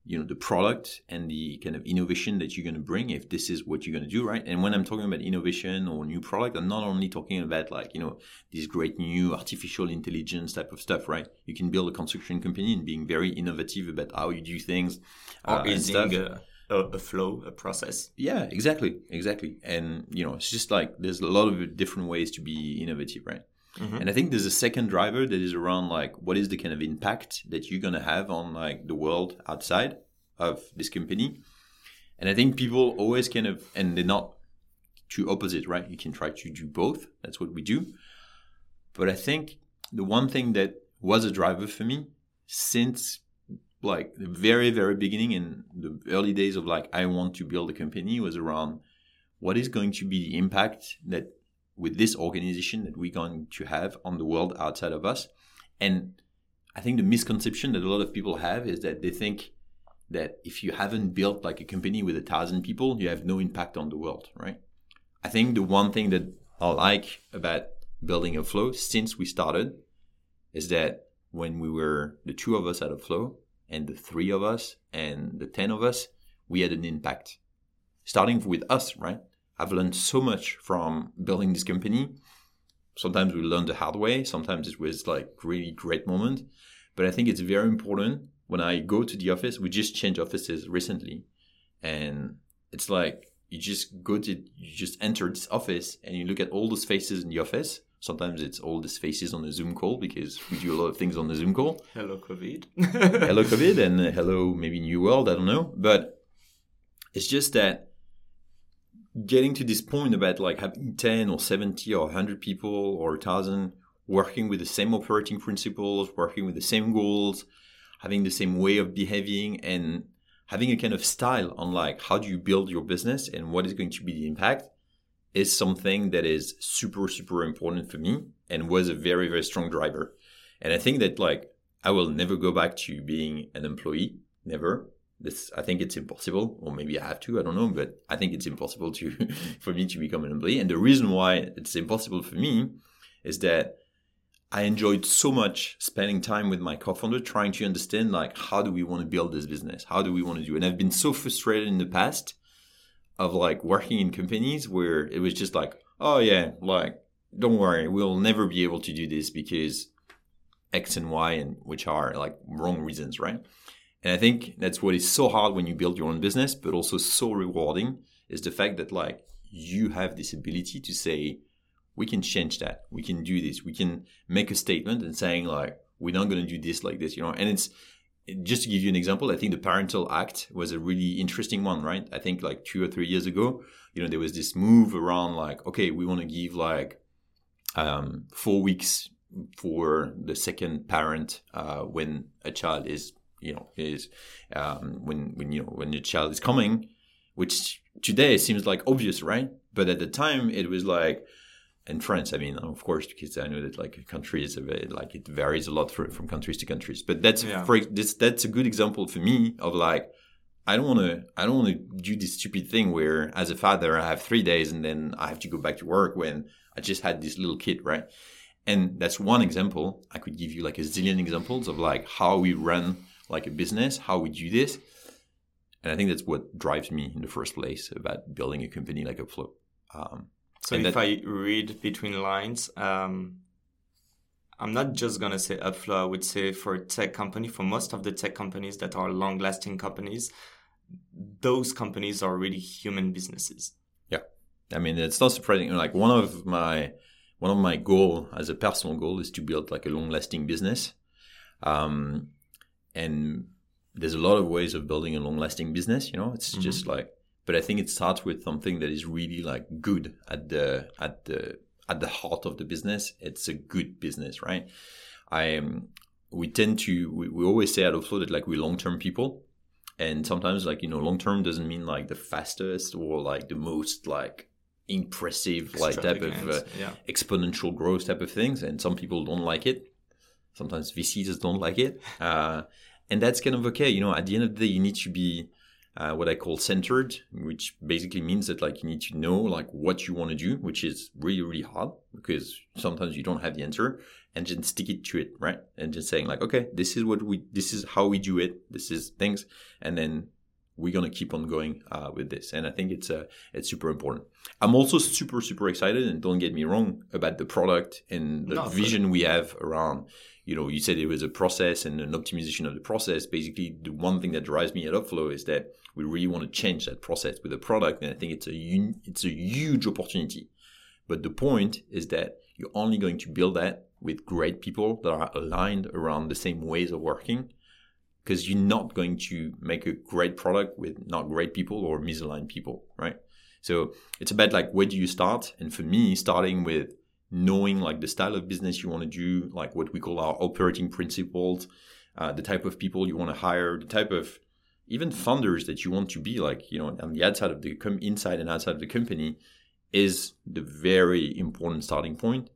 you know the product and the kind of innovation that you're going to bring if this is what you're going to do right? And when i'm talking about innovation or new product i'm not only talking about like you know this great new artificial intelligence type of stuff right? You can build a construction company and being very innovative about how you do things or uh, using a, a, flow a process. Yeah exactly exactly. And you know it's just like there's a lot of different ways to be innovative right Mm-hmm. And I think there's a second driver that is around like what is the kind of impact that you're gonna have on like the world outside of this company. And I think people always kind of and they're not too opposite, right? You can try to do both. That's what we do. But I think the one thing that was a driver for me since like the very very beginning in the early days of like I want to build a company was around what is going to be the impact that with this organization that we're going to have on the world outside of us. And I think the misconception that a lot of people have is that they think that if you haven't built like a company with a thousand people, you have no impact on the world, right? I think the one thing that I like about building Upflow since we started is that when we were the two of us at Upflow and the three of us and the 10 of us, we had an impact. Starting with us, right? I've learned so much from building this company. Sometimes we learn the hard way. Sometimes it was like really great moment. But I think it's very important when I go to the office. We just changed offices recently, and it's like you just go to you just enter this office and you look at all those faces in the office sometimes it's all these faces on the zoom call because we do a lot of things on the zoom call hello covid hello covid and uh, hello maybe new world i don't know but it's just that getting to this point about like having 10 or 70 or 100 people or a 1000 working with the same operating principles working with the same goals having the same way of behaving and having a kind of style on like how do you build your business and what is going to be the impact is something that is super super important for me and was a very very strong driver. And i think that like i will never go back to being an employee never this i think it's impossible or maybe i have to i don't know but i think it's impossible to for me to become an employee and the reason why it's impossible for me is that I enjoyed so much spending time with my co-founder trying to understand like how do we want to build this business? How do we want to do? It? And I've been so frustrated in the past of like working in companies where it was just like, oh yeah, like don't worry, we'll never be able to do this because X and Y and which are like wrong reasons, right? And I think that's what is so hard when you build your own business, but also so rewarding is the fact that like you have this ability to say, we can change that. We can do this. We can make a statement and saying like, we're not going to do this like this, you know. And it's just to give you an example. I think the Parental Act was a really interesting one, right? I think like two or three years ago, you know, there was this move around like, okay, we want to give like um, four weeks for the second parent uh, when a child is, you know, is um, when when you know when the child is coming, which today seems like obvious, right? But at the time, it was like in France, I mean, of course, because I know that like countries, like it varies a lot for, from countries to countries. But that's yeah. for this, that's a good example for me of like, I don't want to, I don't want to do this stupid thing where, as a father, I have three days and then I have to go back to work when I just had this little kid, right? And that's one example. I could give you like a zillion examples of like how we run like a business, how we do this. And I think that's what drives me in the first place about building a company like Upflow. Um, so if that... I read between lines, um, I'm not just gonna say Upflow. I would say for a tech company, for most of the tech companies that are long-lasting companies, those companies are really human businesses. Yeah, I mean it's not surprising. Like one of my one of my goal as a personal goal is to build like a long-lasting business, um, and there's a lot of ways of building a long-lasting business. You know, it's mm-hmm. just like but I think it starts with something that is really like good at the at the at the heart of the business. It's a good business, right? I um, we tend to we, we always say at Upflow that like we're long term people, and sometimes like you know long term doesn't mean like the fastest or like the most like impressive like type of uh, yeah. exponential growth type of things, and some people don't like it. Sometimes VCs don't like it, uh, and that's kind of okay. You know, at the end of the day, you need to be uh, what I call centered, which basically means that like you need to know like what you want to do, which is really really hard because sometimes you don't have the answer, and just stick it to it, right? And just saying like, okay, this is what we, this is how we do it, this is things, and then we're gonna keep on going uh, with this. And I think it's uh, it's super important. I'm also super super excited, and don't get me wrong about the product and the no, vision we have around you know, you said it was a process and an optimization of the process. Basically, the one thing that drives me at Upflow is that we really want to change that process with the product, and I think it's a it's a huge opportunity. But the point is that you're only going to build that with great people that are aligned around the same ways of working, because you're not going to make a great product with not great people or misaligned people, right? So it's about like where do you start? And for me, starting with knowing like the style of business you want to do, like what we call our operating principles, uh, the type of people you want to hire, the type of even funders that you want to be like, you know, on the outside of the com- inside and outside of the company is the very important starting point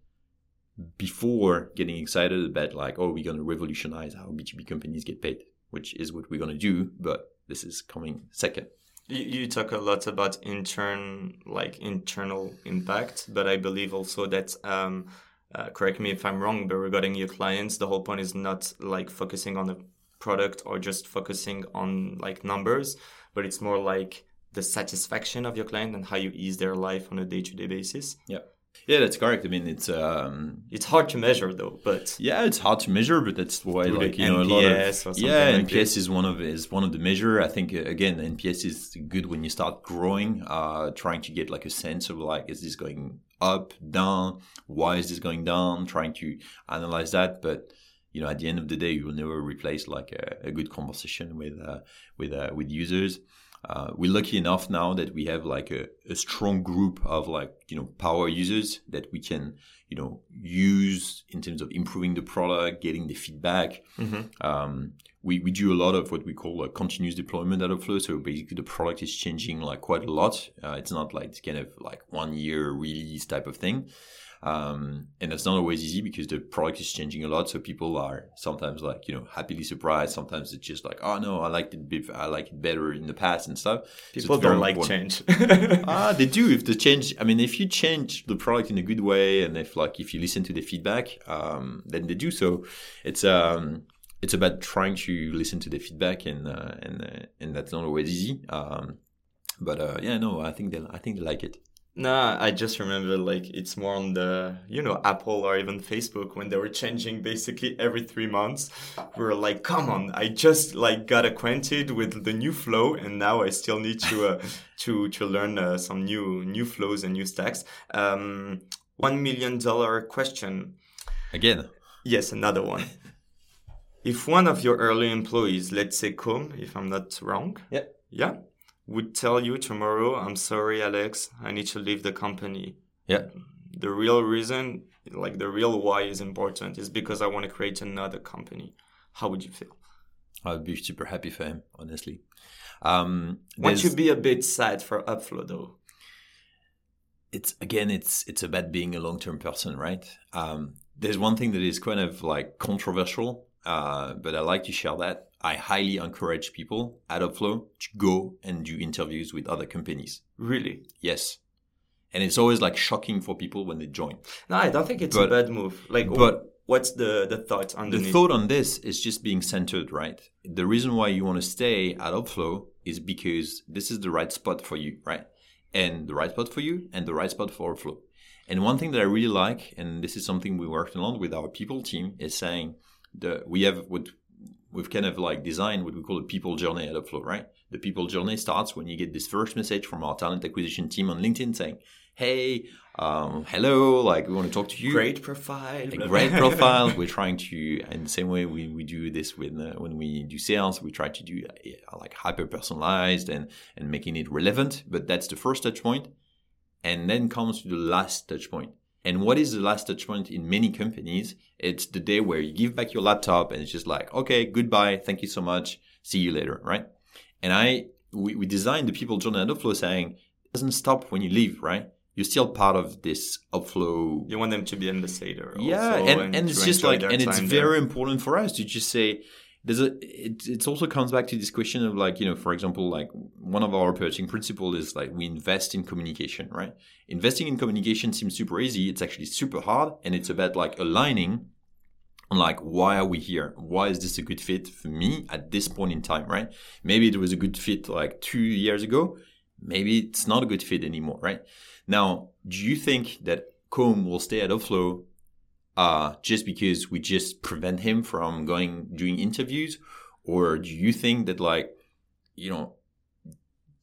before getting excited about like, oh, we're going to revolutionize how B2B companies get paid, which is what we're going to do. But this is coming second. You, talk a lot about intern, like internal impact, but I believe also that, um, uh, correct me if I'm wrong, but regarding your clients, the whole point is not like focusing on the product or just focusing on like numbers, but it's more like the satisfaction of your client and how you ease their life on a day-to-day basis. Yeah. Yeah, that's correct. I mean, it's um, it's hard to measure though, but yeah, it's hard to measure, but that's why like you know a lot of yeah, like NPS is one of is one of the measure. I think uh, again, NPS is good when you start growing, uh, trying to get like a sense of like is this going up, down, why is this going down, trying to analyze that, but you know at the end of the day you will never replace like a, a good conversation with uh, with uh, with users uh, we're lucky enough now that we have like a, a, strong group of like you know power users that we can you know use in terms of improving the product getting the feedback. Mm-hmm. um, we, we do a lot of what we call a continuous deployment out of flow so basically the product is changing like quite a lot. Uh, it's not like it's kind of like one year release type of thing um, and that's not always easy because the product is changing a lot. So people are sometimes like, you know, happily surprised. Sometimes it's just like, oh no, I liked it, I like it better in the past and stuff. People so don't like important. change. ah, they do. If the change, I mean, if you change the product in a good way and if like, if you listen to the feedback, um, then they do. So it's, um, it's about trying to listen to the feedback and, uh, and, uh, and that's not always easy. Um, but, uh, yeah, no, I think they, I think they like it. No, I just remember like it's more on the you know Apple or even Facebook when they were changing basically every three months. We are like, come on! I just like got acquainted with the new flow, and now I still need to uh, to to learn uh, some new new flows and new stacks. Um, one million dollar question. Again. Yes, another one. if one of your early employees, let's say Com, if I'm not wrong. Yeah. Yeah would tell you tomorrow, I'm sorry, Alex, I need to leave the company. Yeah. The real reason, like the real why is important, is because I want to create another company. How would you feel? I would be super happy for him, honestly. Um, Won't you be a bit sad for Upflow though? It's again, it's it's about being a long term person, right? Um, there's one thing that is kind of like controversial, uh, but I like to share that I highly encourage people at Upflow to go and do interviews with other companies. Really? Yes. And it's always like shocking for people when they join. No, I don't think it's but, a bad move. Like, but what's the the thought on the thought on this is just being centered, right? The reason why you want to stay at Upflow is because this is the right spot for you, right? And the right spot for you, and the right spot for Upflow. And one thing that I really like, and this is something we worked a lot with our people team, is saying the we have what we've kind of like designed what we call a people journey at Upflow, right? The people journey starts when you get this first message from our talent acquisition team on LinkedIn saying, "Hey, um, hello, like we want to talk to you." Great profile. A great profile. We're trying to, in the same way we, we do this with uh, when we do sales, we try to do uh, like hyper personalized and and making it relevant. But that's the first touch point, and then comes to the last touch point and what is the last touch point in many companies? It's the day where you give back your laptop and it's just like, okay, goodbye. Thank you so much. See you later. Right. And I, we, we designed the people at Upflow saying it doesn't stop when you leave, right? You're still part of this Upflow. You want them to be ambassador. Yeah. And, and, and it's just like, and it's very important for us to just say, there's a it, it also comes back to this question of like you know for example like one of our operating principle is like we invest in communication right? Investing in communication seems super easy. It's actually super hard and it's about like aligning on like why are we here? Why is this a good fit for me at this point in time right? Maybe it was a good fit like two years ago. Maybe it's not a good fit anymore right? Now do you think that Com will stay at Upflow uh, just because we just prevent him from going doing interviews, or do you think that like, you know,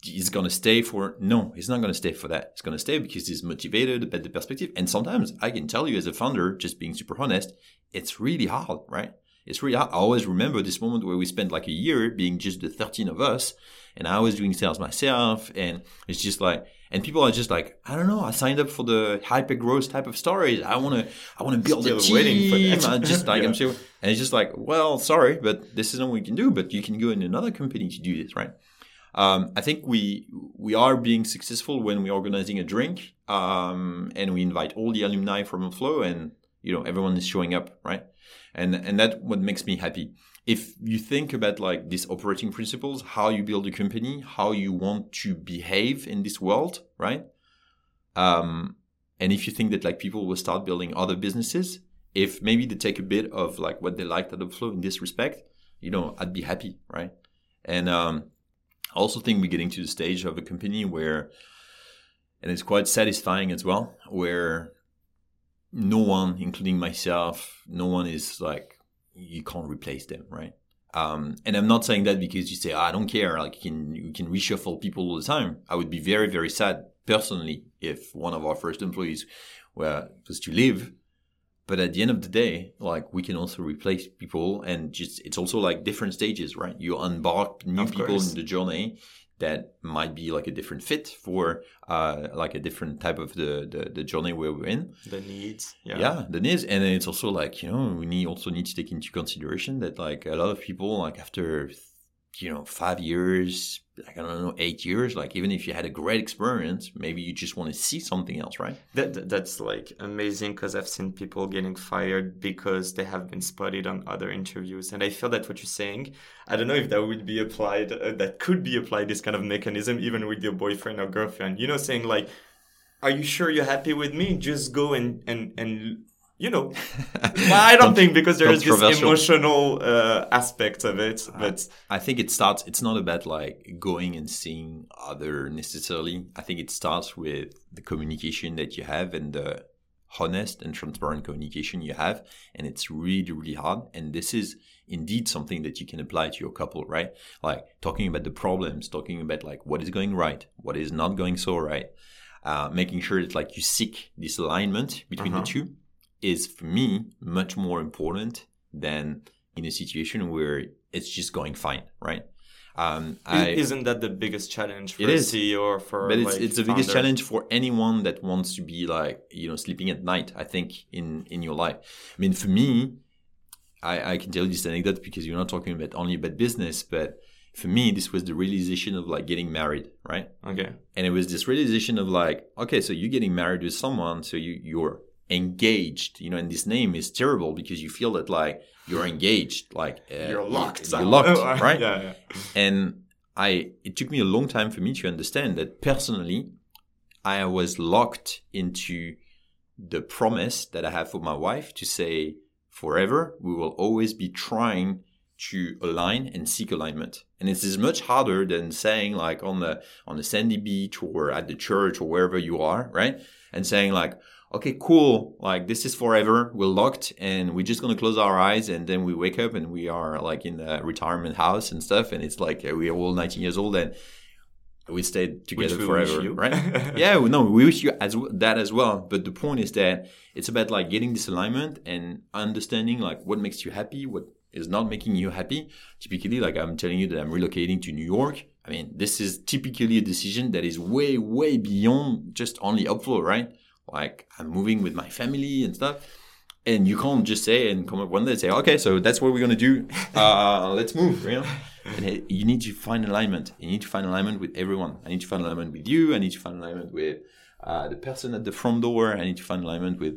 he's gonna stay for? No, he's not gonna stay for that. He's gonna stay because he's motivated about the perspective. And sometimes I can tell you as a founder, just being super honest, it's really hard, right? It's really hard. I always remember this moment where we spent like a year being just the 13 of us, and I was doing sales myself, and it's just like and people are just like, I don't know. I signed up for the hyper growth type of stories. I want to, I want to build Still a team. Waiting for that. I just like yeah. I'm sure, and it's just like, well, sorry, but this is not what we can do. But you can go in another company to do this, right? Um, I think we we are being successful when we're organizing a drink, um, and we invite all the alumni from Upflow, and you know everyone is showing up, right? And and that what makes me happy if you think about like these operating principles, how you build a company, how you want to behave in this world, right? Um, and if you think that like people will start building other businesses, if maybe they take a bit of like what they liked at Upflow in this respect, you know, I'd be happy, right? And um, I also think we're getting to the stage of a company where, and it's quite satisfying as well, where no one, including myself, no one is like you can't replace them, right? Um, and I'm not saying that because you say oh, I don't care, like you can you can reshuffle people all the time. I would be very very sad personally if one of our first employees were was to leave. But at the end of the day, like we can also replace people, and just it's also like different stages, right? You embark new Of people course. in the journey that might be like a different fit for uh, like a different type of the, the the journey where we're in The needs. Yeah. yeah the needs and then it's also like you know we need also need to take into consideration that like a lot of people like after you know five years like i don't know eight years like even if you had a great experience maybe you just want to see something else right That, that- that's like amazing because I've seen people getting fired because they have been spotted on other interviews, and I feel that what you're saying, I don't know if that would be applied, uh, that could be applied this kind of mechanism even with your boyfriend or girlfriend. You know, saying like, "Are you sure you're happy with me? Just go and and and." You know, well, I don't think because there is this emotional uh, aspect of it, but i think it starts it's not about like going and seeing other necessarily. I think it starts with the communication that you have and the honest and transparent communication you have and it's really really hard. And this is indeed something that you can apply to your couple right? Like talking about the problems talking about like what is going right what is not going so right uh, making sure that like you seek this alignment between Uh-huh. the two is for me much more important than in a situation where it's just going fine right um, I, isn't that the biggest challenge for It is. CEO or for but it's like, it's the biggest challenge for anyone that wants to be like you know sleeping at night. I think in in your life. I mean, for me, I I can tell you this anecdote because you're not talking about only about business, but for me, this was the realization of like getting married, right? Okay. And it was this realization of like, okay, so you're getting married with someone, so you you're engaged, you know, and this name is terrible because you feel that like you're engaged, like uh, You're locked. You're locked, right? yeah, yeah. And I, it took me a long time for me to understand that personally, I was locked into the promise that I have for my wife to say forever, we will always be trying to align and seek alignment. And this is much harder than saying like on the, on the sandy beach or at the church or wherever you are, right? And saying like, okay, cool. Like this is forever. We're locked and we're just going to close our eyes. And then we wake up and we are like in a retirement house and stuff. And it's like uh, we are all 19 years old and we stayed together we wish forever, you. right? yeah, no, we wish you as that as well. But the point is that it's about like getting this alignment and understanding like what makes you happy, what is not making you happy. Typically, like I'm telling you that I'm relocating to New York. I mean, this is typically a decision that is way, way beyond just only upflow, right? Like I'm moving with my family and stuff. And you can't just say and come up one day and say, okay, so that's what we're going to do. Uh, let's move, you know? And it- you need to find alignment. You need to find alignment with everyone. I need to find alignment with you. I need to find alignment with uh, the person at the front door. I need to find alignment with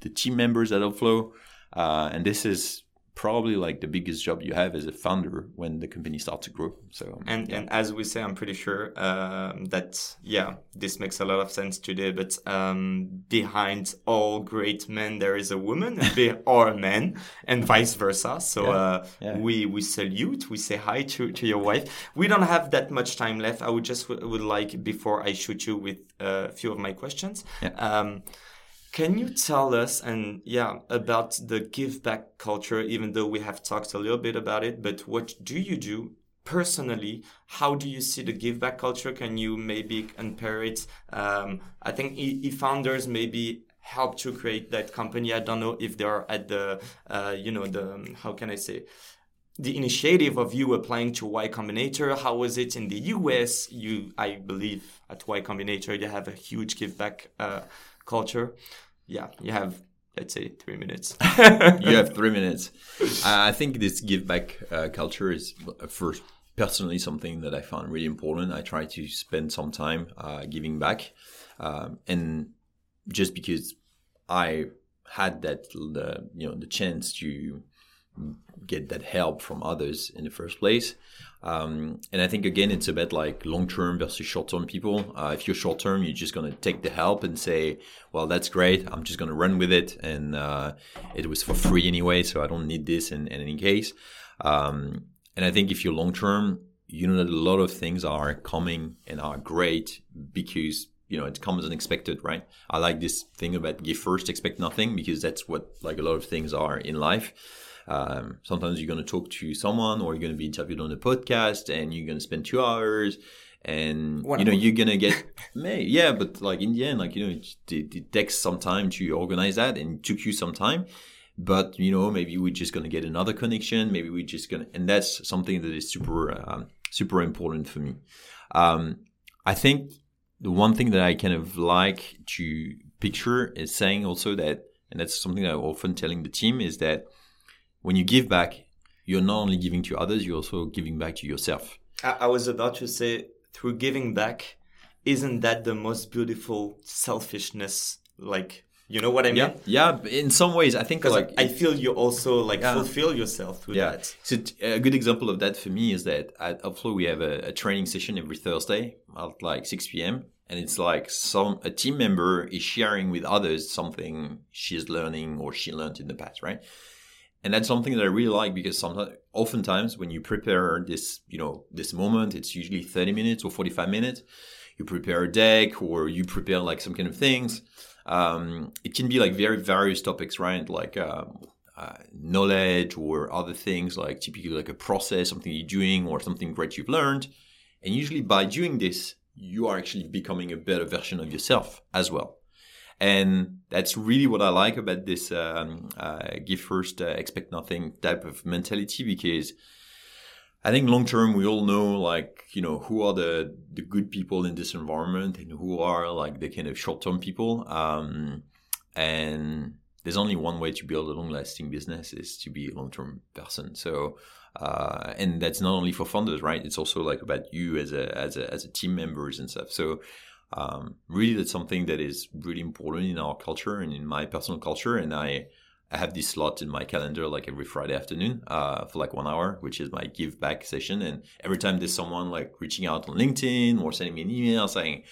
the team members at Upflow. Uh, and this is probably like the biggest job you have as a founder when the company starts to grow. So And and as we say, I'm pretty sure um, that yeah, this makes a lot of sense today. But um, behind all great men, there is a woman, and be or men, and vice versa. So Yeah. uh, Yeah. we we salute, we say hi to to your wife. We don't have that much time left. I would just w- would like before I shoot you with a few of my questions. Yeah. Um, can you tell us and yeah about the give back culture even though we have talked a little bit about it but what do you do personally how do you see the give back culture can you maybe compare it um, i think e, founders maybe help to create that company i don't know if they are at the uh, you know the um, how can i say the initiative of you applying to Y Combinator. How was it in the US? You, I believe, at Y Combinator, you have a huge give back uh, culture. Yeah, you have, let's say, three minutes. you have three minutes. Uh, I think this give back uh, culture is uh, first personally something that I found really important. I try to spend some time uh, giving back, um, and just because I had that the you know the chance to get that help from others in the first place. Um, and I think again, it's about like long term versus short term people. Uh, if you're short term, you're just going to take the help and say, well, that's great. I'm just going to run with it. And uh, it was for free anyway, so I don't need this in, in any case. Um, and I think if you're long term, you know that a lot of things are coming and are great because you know it comes unexpected right i like this thing about give first expect nothing because that's what like a lot of things are in life um, sometimes you're going to talk to someone or you're going to be interviewed on a podcast and you're going to spend two hours and you know you're gonna get may yeah but like in the end like you know it, it, takes some time to organize that and it took you some time but you know maybe we're just gonna get another connection maybe we're just gonna and that's something that is super um, super important for me. Um, i think the one thing that i kind of like to picture is saying also that and that's something that i'm often telling the team is that when you give back you're not only giving to others you're also giving back to yourself I, I was about to say through giving back, isn't that the most beautiful selfishness? Like, you know what I mean? Yeah, yeah. In some ways, I think like I feel you also like yeah. fulfill yourself through yeah. that. So a good example of that for me is that at Upflow we have a, a training session every Thursday at like 6 p.m. And it's like some a team member is sharing with others something she's learning or she learned in the past, right? And that's something that I really like because sometimes, oftentimes, when you prepare this, you know, this moment, it's usually 30 minutes or 45 minutes. You prepare a deck or you prepare like some kind of things. Um, it can be like very various topics, right? Like uh, uh, knowledge or other things, like typically like a process, something you're doing or something great you've learned. And usually by doing this, you are actually becoming a better version of yourself as well. And that's really what I like about this um, uh, give first, uh, expect nothing type of mentality because I think long term we all know like you know who are the the good people in this environment and who are like the kind of short term people. Um, and there's only one way to build a long lasting business is to be a long term person. So uh, and that's not only for funders, right? It's also like about you as a as a as a team members and stuff. So um, really that's something that is really important in our culture and in my personal culture. And i i have this slot in my calendar like every friday afternoon uh, for like one hour which is my give back session. And every time there's someone like reaching out on linkedin or sending me an email saying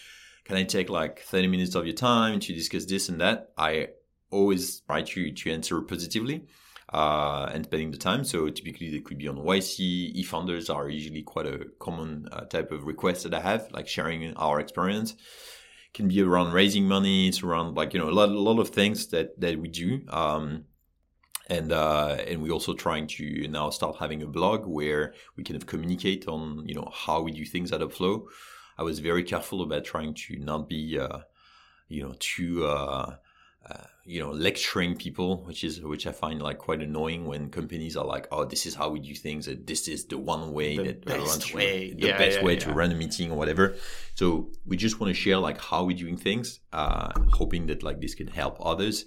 can i take like 30 minutes of your time to discuss this and that? I always try to, to answer positively uh, and spending the time. So typically they could be on YC. eFounders are usually quite a common uh, type of request that I have, like sharing our experience. Can be around raising money. It's around like you know a lot, a lot of things that that we do. Um, and uh, and we're also trying to now start having a blog where we kind of communicate on you know how we do things at Upflow. I was very careful about trying to not be uh, you know too uh, uh, you know lecturing people which is which i find like quite annoying when companies are like oh this is how we do things this is the one way the that best way. the yeah, best yeah, way yeah. to run a meeting or whatever so we just want to share like how we're doing things uh, hoping that like this can help others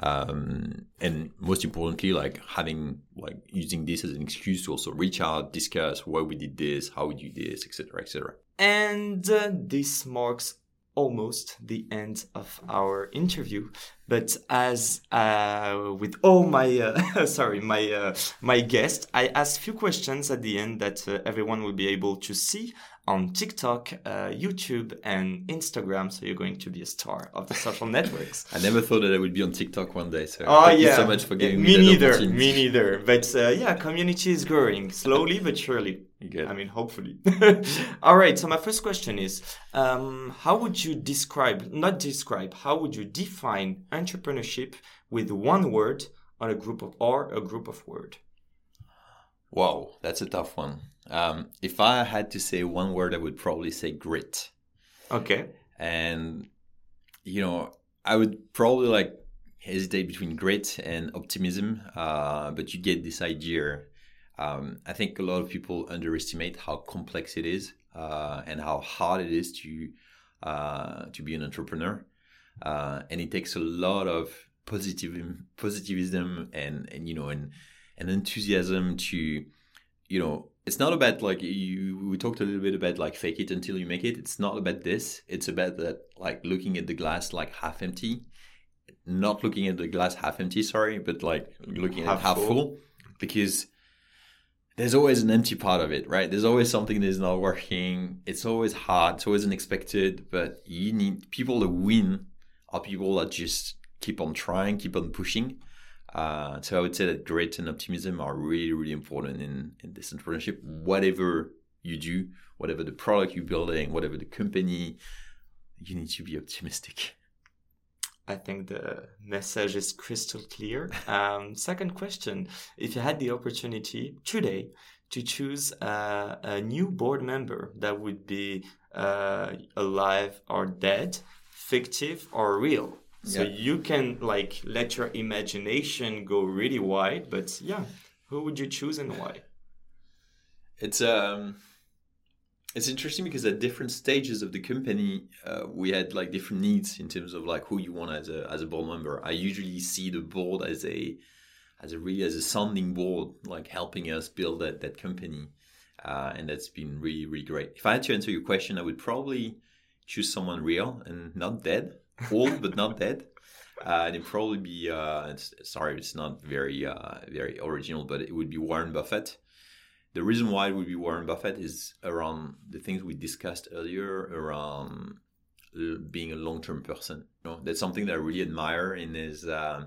um, and most importantly like having like using this as an excuse to also reach out discuss why we did this how we do this etc etc and uh, this marks almost the end of our interview. But as uh, with all my uh, sorry my uh, my guests, I ask few questions at the end that uh, everyone will be able to see on TikTok, uh, YouTube, and Instagram. So you're going to be a star of the social networks. I never thought that I would be on TikTok one day. So oh, thank yeah. you so much for giving me, me, neither. Me neither. But uh, yeah, community is growing slowly but surely. Good. I mean, hopefully. All right. So my first question is, um, how would you describe, not describe, how would you define entrepreneurship with one word on a group of or a group of word? Wow, that's a tough one. Um, if I had to say one word, I would probably say grit. Okay. And you know, I would probably like hesitate between grit and optimism, uh, but you get this idea um, I think a lot of people underestimate how complex it is uh, and how hard it is to uh, to be an entrepreneur, uh, and it takes a lot of positive positivism and and you know and and enthusiasm to you know it's not about like you we talked a little bit about like fake it until you make it it's not about this it's about that like looking at the glass like half empty not looking at the glass half empty sorry but like looking half at half full. full because there's always an empty part of it, right? There's always something that is not working. It's always hard. It's always unexpected. But you need people that win are people that just keep on trying, keep on pushing. Uh, so I would say that grit and optimism are really, really important in, in this entrepreneurship. Whatever you do, whatever the product you're building, whatever the company, you need to be optimistic. I think the message is crystal clear. Um, second question If you had the opportunity today to choose uh, a new board member that would be uh, alive or dead, fictive or real, so yeah. you can like let your imagination go really wide, but yeah, who would you choose and why? It's um it's interesting because at different stages of the company uh, we had like different needs in terms of like who you want as a as a board member i usually see the board as a as a really as a sounding board like helping us build that that company uh, and that's been really really great if i had to answer your question i would probably choose someone real and not dead old but not dead uh, it'd probably be uh, it's, sorry it's not very uh, very original but it would be warren buffett the reason why it would be Warren Buffett is around the things we discussed earlier around being a long-term person. You know, that's something that I really admire in his uh,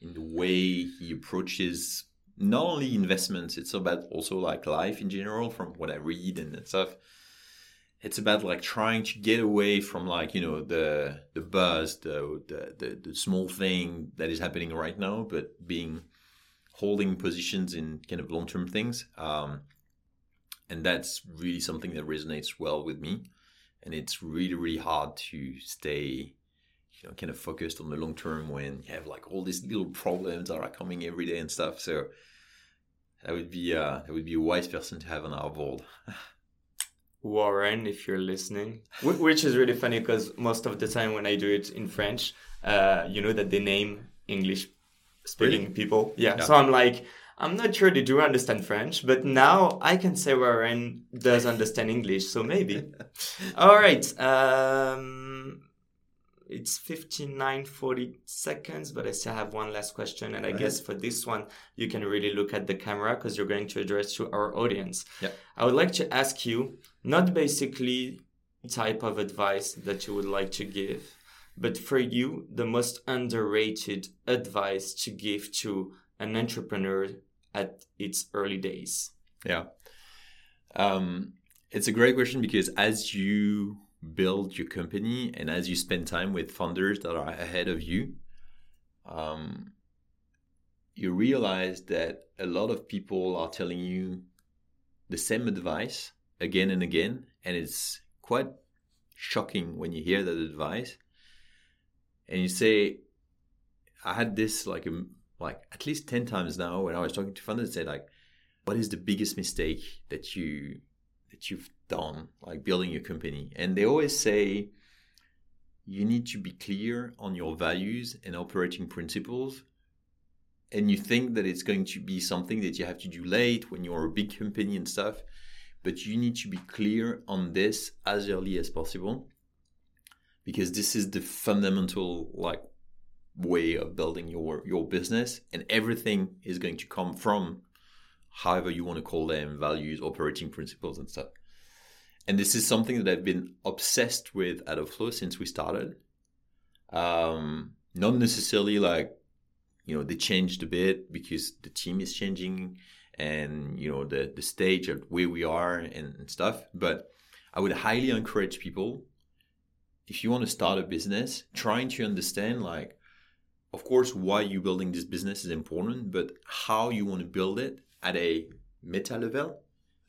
in the way he approaches not only investments. It's about also like life in general, from what I read and stuff. It's about like trying to get away from like you know the the buzz, the the the, the small thing that is happening right now, but being holding positions in kind of long term things. Um, and that's really something that resonates well with me. And it's really, really hard to stay, you know, kind of focused on the long term when you have like all these little problems that are coming every day and stuff. So that would be uh, that would be a wise person to have on our board. Warren, if you're listening, which is really funny because most of the time when I do it in French, uh, you know that they name English speaking really? people. Yeah. yeah. So I'm like, I'm not sure they do understand French, but now I can say Warren does understand English, so maybe. All right. Um, it's 59 40 seconds but i still have one last question and i guess for this one you can really look at the camera because you're going to address to our audience yeah. i would like to ask you not basically type of advice that you would like to give but for you, the most underrated advice to give to an entrepreneur at its early days? Yeah. Um, it's a great question because as you build your company and as you spend time with founders that are ahead of you, um, you realize that a lot of people are telling you the same advice again and again. And it's quite shocking when you hear that advice and you say, I had this like like at least ten times now when I was talking to funders, say like, what is the biggest mistake that you that you've done like building your company? And they always say, you need to be clear on your values and operating principles. And you think that it's going to be something that you have to do late when you're a big company and stuff, but you need to be clear on this as early as possible because this is the fundamental like way of building your your business and everything is going to come from however you want to call them values operating principles and stuff. And this is something that i've been obsessed with at Upflow since we started. Um, not necessarily like you know they changed a bit because the team is changing and you know the the stage at where we are and, and stuff but i would highly encourage people if you want to start a business, trying to understand like of course why you're building this business is important, but how you want to build it at a meta level.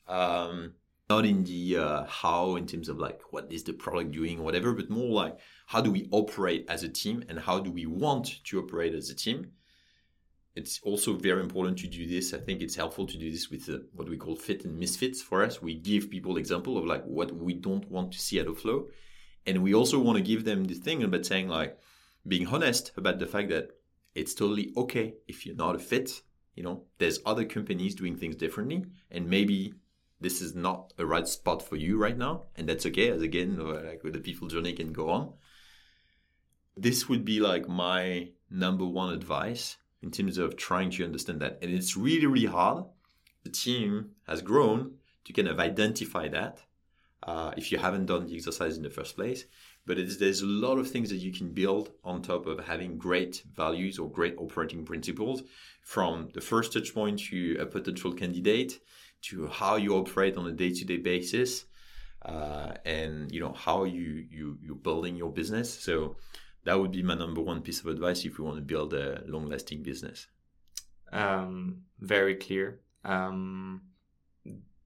Um, not in the uh, how in terms of like what is the product doing or whatever but more like how do we operate as a team and how do we want to operate as a team it's also very important to do this. I think it's helpful to do this with uh, what we call fit and misfits for us. We give people example of like what we don't want to see at Upflow and we also want to give them the thing about saying like being honest about the fact that it's totally okay if you're not a fit. You know there's other companies doing things differently and maybe this is not a right spot for you right now and that's okay as again like with the people journey can go on. This would be like my number one advice in terms of trying to understand that and it's really really hard the team has grown to kind of identify that uh, if you haven't done the exercise in the first place. But there's a lot of things that you can build on top of having great values or great operating principles from the first touch point to a potential candidate to how you operate on a day to day basis. uh, and you know how you you you're building your business. So that would be my number one piece of advice if you want to build a long lasting business. Um, very clear. Um,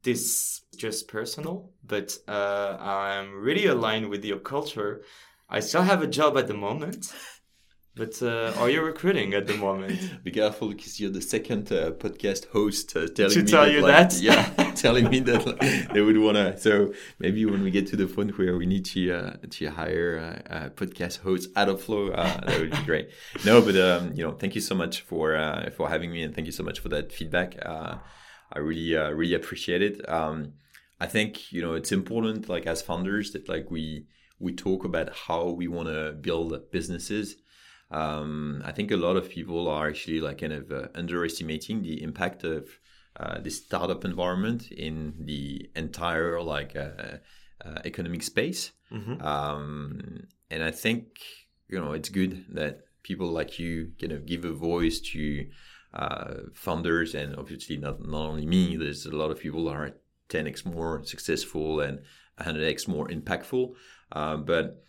this just personal, but uh, I'm really aligned with your culture. I still have a job at the moment. But uh, are you recruiting at the moment? Be careful because you're the second uh, podcast host uh, telling to me tell that, you like, that. yeah, telling me that like, they would wanna. So maybe when we get to the point where we need to uh, to hire podcast host out of flow, uh, that would be great. No, but um, you know, thank you so much for uh, for having me, and thank you so much for that feedback. Uh, I really uh, really appreciate it. Um, I think you know it's important, like as founders, that like we we talk about how we want to build businesses um, I think a lot of people are actually like kind of uh, underestimating the impact of uh, the startup environment in the entire like uh, uh economic space. Mm-hmm. Um, and I think you know it's good that people like you kind of give a voice to uh, founders, and obviously not not only me. There's a lot of people that are 10x more successful and 100x more impactful, uh, but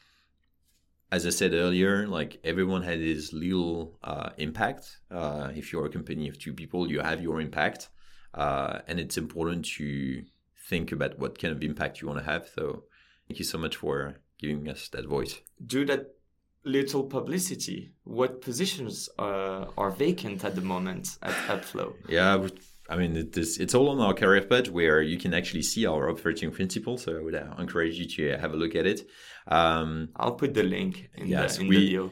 as I said earlier, like everyone has his little uh, impact. Uh, if you're a company of two people, you have your impact, uh, and it's important to think about what kind of impact you want to have. So, thank you so much for giving us that voice. Do that little publicity. What positions uh, are vacant at the moment at Upflow? Yeah, I mean, it is, it's all on our career page where you can actually see our operating principles. So I would uh, encourage you to have a look at it. Um, I'll put the link in, yes, the, in we, the video.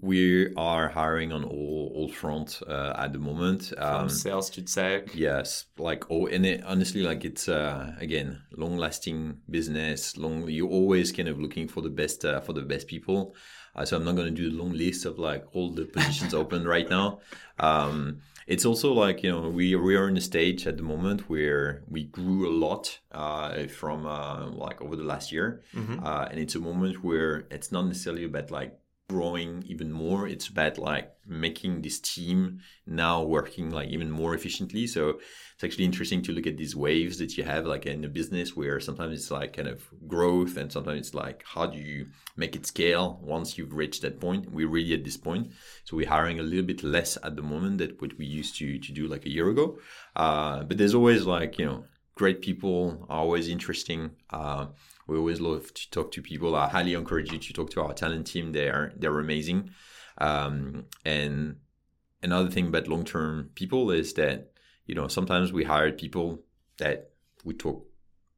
We are hiring on all all front uh, at the moment. Um, From sales to tech. Yes, like oh, and it, honestly, like it's uh, again long lasting business. Long, you're always kind of looking for the best uh, for the best people. Uh, so I'm not going to do a long list of like all the positions open right now. Um, it's also like you know we we are in a stage at the moment where we grew a lot uh, from uh, like over the last year, mm-hmm. uh, and it's a moment where it's not necessarily about like growing even more. It's about like making this team now working like even more efficiently. So it's actually interesting to look at these waves that you have like in a business where sometimes it's like kind of growth and sometimes it's like how do you make it scale once you've reached that point. We're really at this point. So we're hiring a little bit less at the moment than what we used to to do like a year ago. Uh, but there's always like, you know, great people are always interesting. Uh, we always love to talk to people. I highly encourage you to talk to our talent team. They're they're amazing. Um, and another thing about long term people is that you know sometimes we hire people that we talk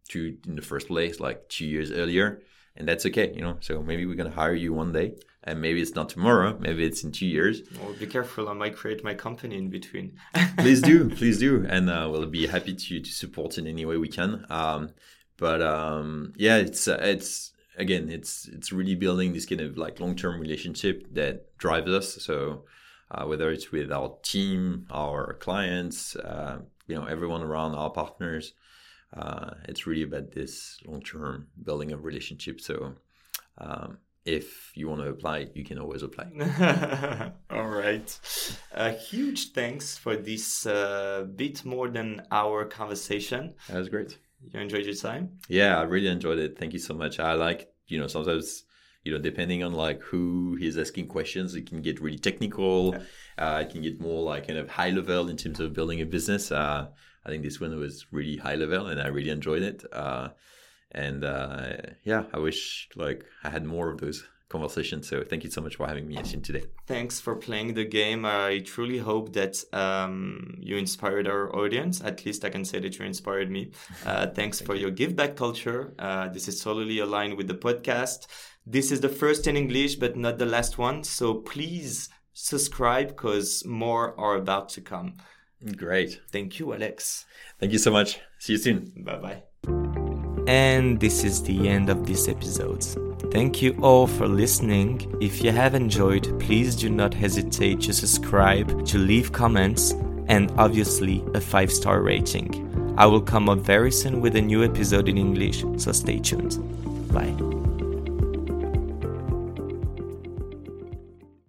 to in the first place like two years earlier, and that's okay. You know, so maybe we're gonna hire you one day, and maybe it's not tomorrow. Maybe it's in two years. Well, be careful. I might create my company in between. please do, please do, and uh, we'll be happy to to support in any way we can. Um, but um, yeah, it's uh, it's again, it's it's really building this kind of like long term relationship that drives us. So uh, whether it's with our team, our clients, uh, you know, everyone around our partners, uh, it's really about this long term building of relationship. So. Um, if you want to apply, you can always apply. All right. A huge thanks for this uh, bit more than hour conversation. That was great you enjoyed your time? Yeah, I really enjoyed it. Thank you so much. I like, you know, sometimes, you know, depending on like who is asking questions, it can get really technical. Yeah. Uh, it can get more like kind of high level in terms of building a business. Uh, I think this one was really high level and I really enjoyed it. And uh, yeah, I wish like I had more of those conversation. So thank you so much for having me, Yassine, today. Thanks for playing the game. I truly hope that um, you inspired our audience. At least I can say that you inspired me. Uh, thanks Thank for you. your give back culture. Uh, this is totally aligned with the podcast. This is the first in English, but not the last one. So please subscribe because more are about to come. Great. Thank you, Alex. Thank you so much. See you soon. Bye bye. And this is the end of this episode. Thank you all for listening. If you have enjoyed, please do not hesitate to subscribe, to leave comments, and obviously a 5 star rating. I will come up very soon with a new episode in English, so stay tuned. Bye.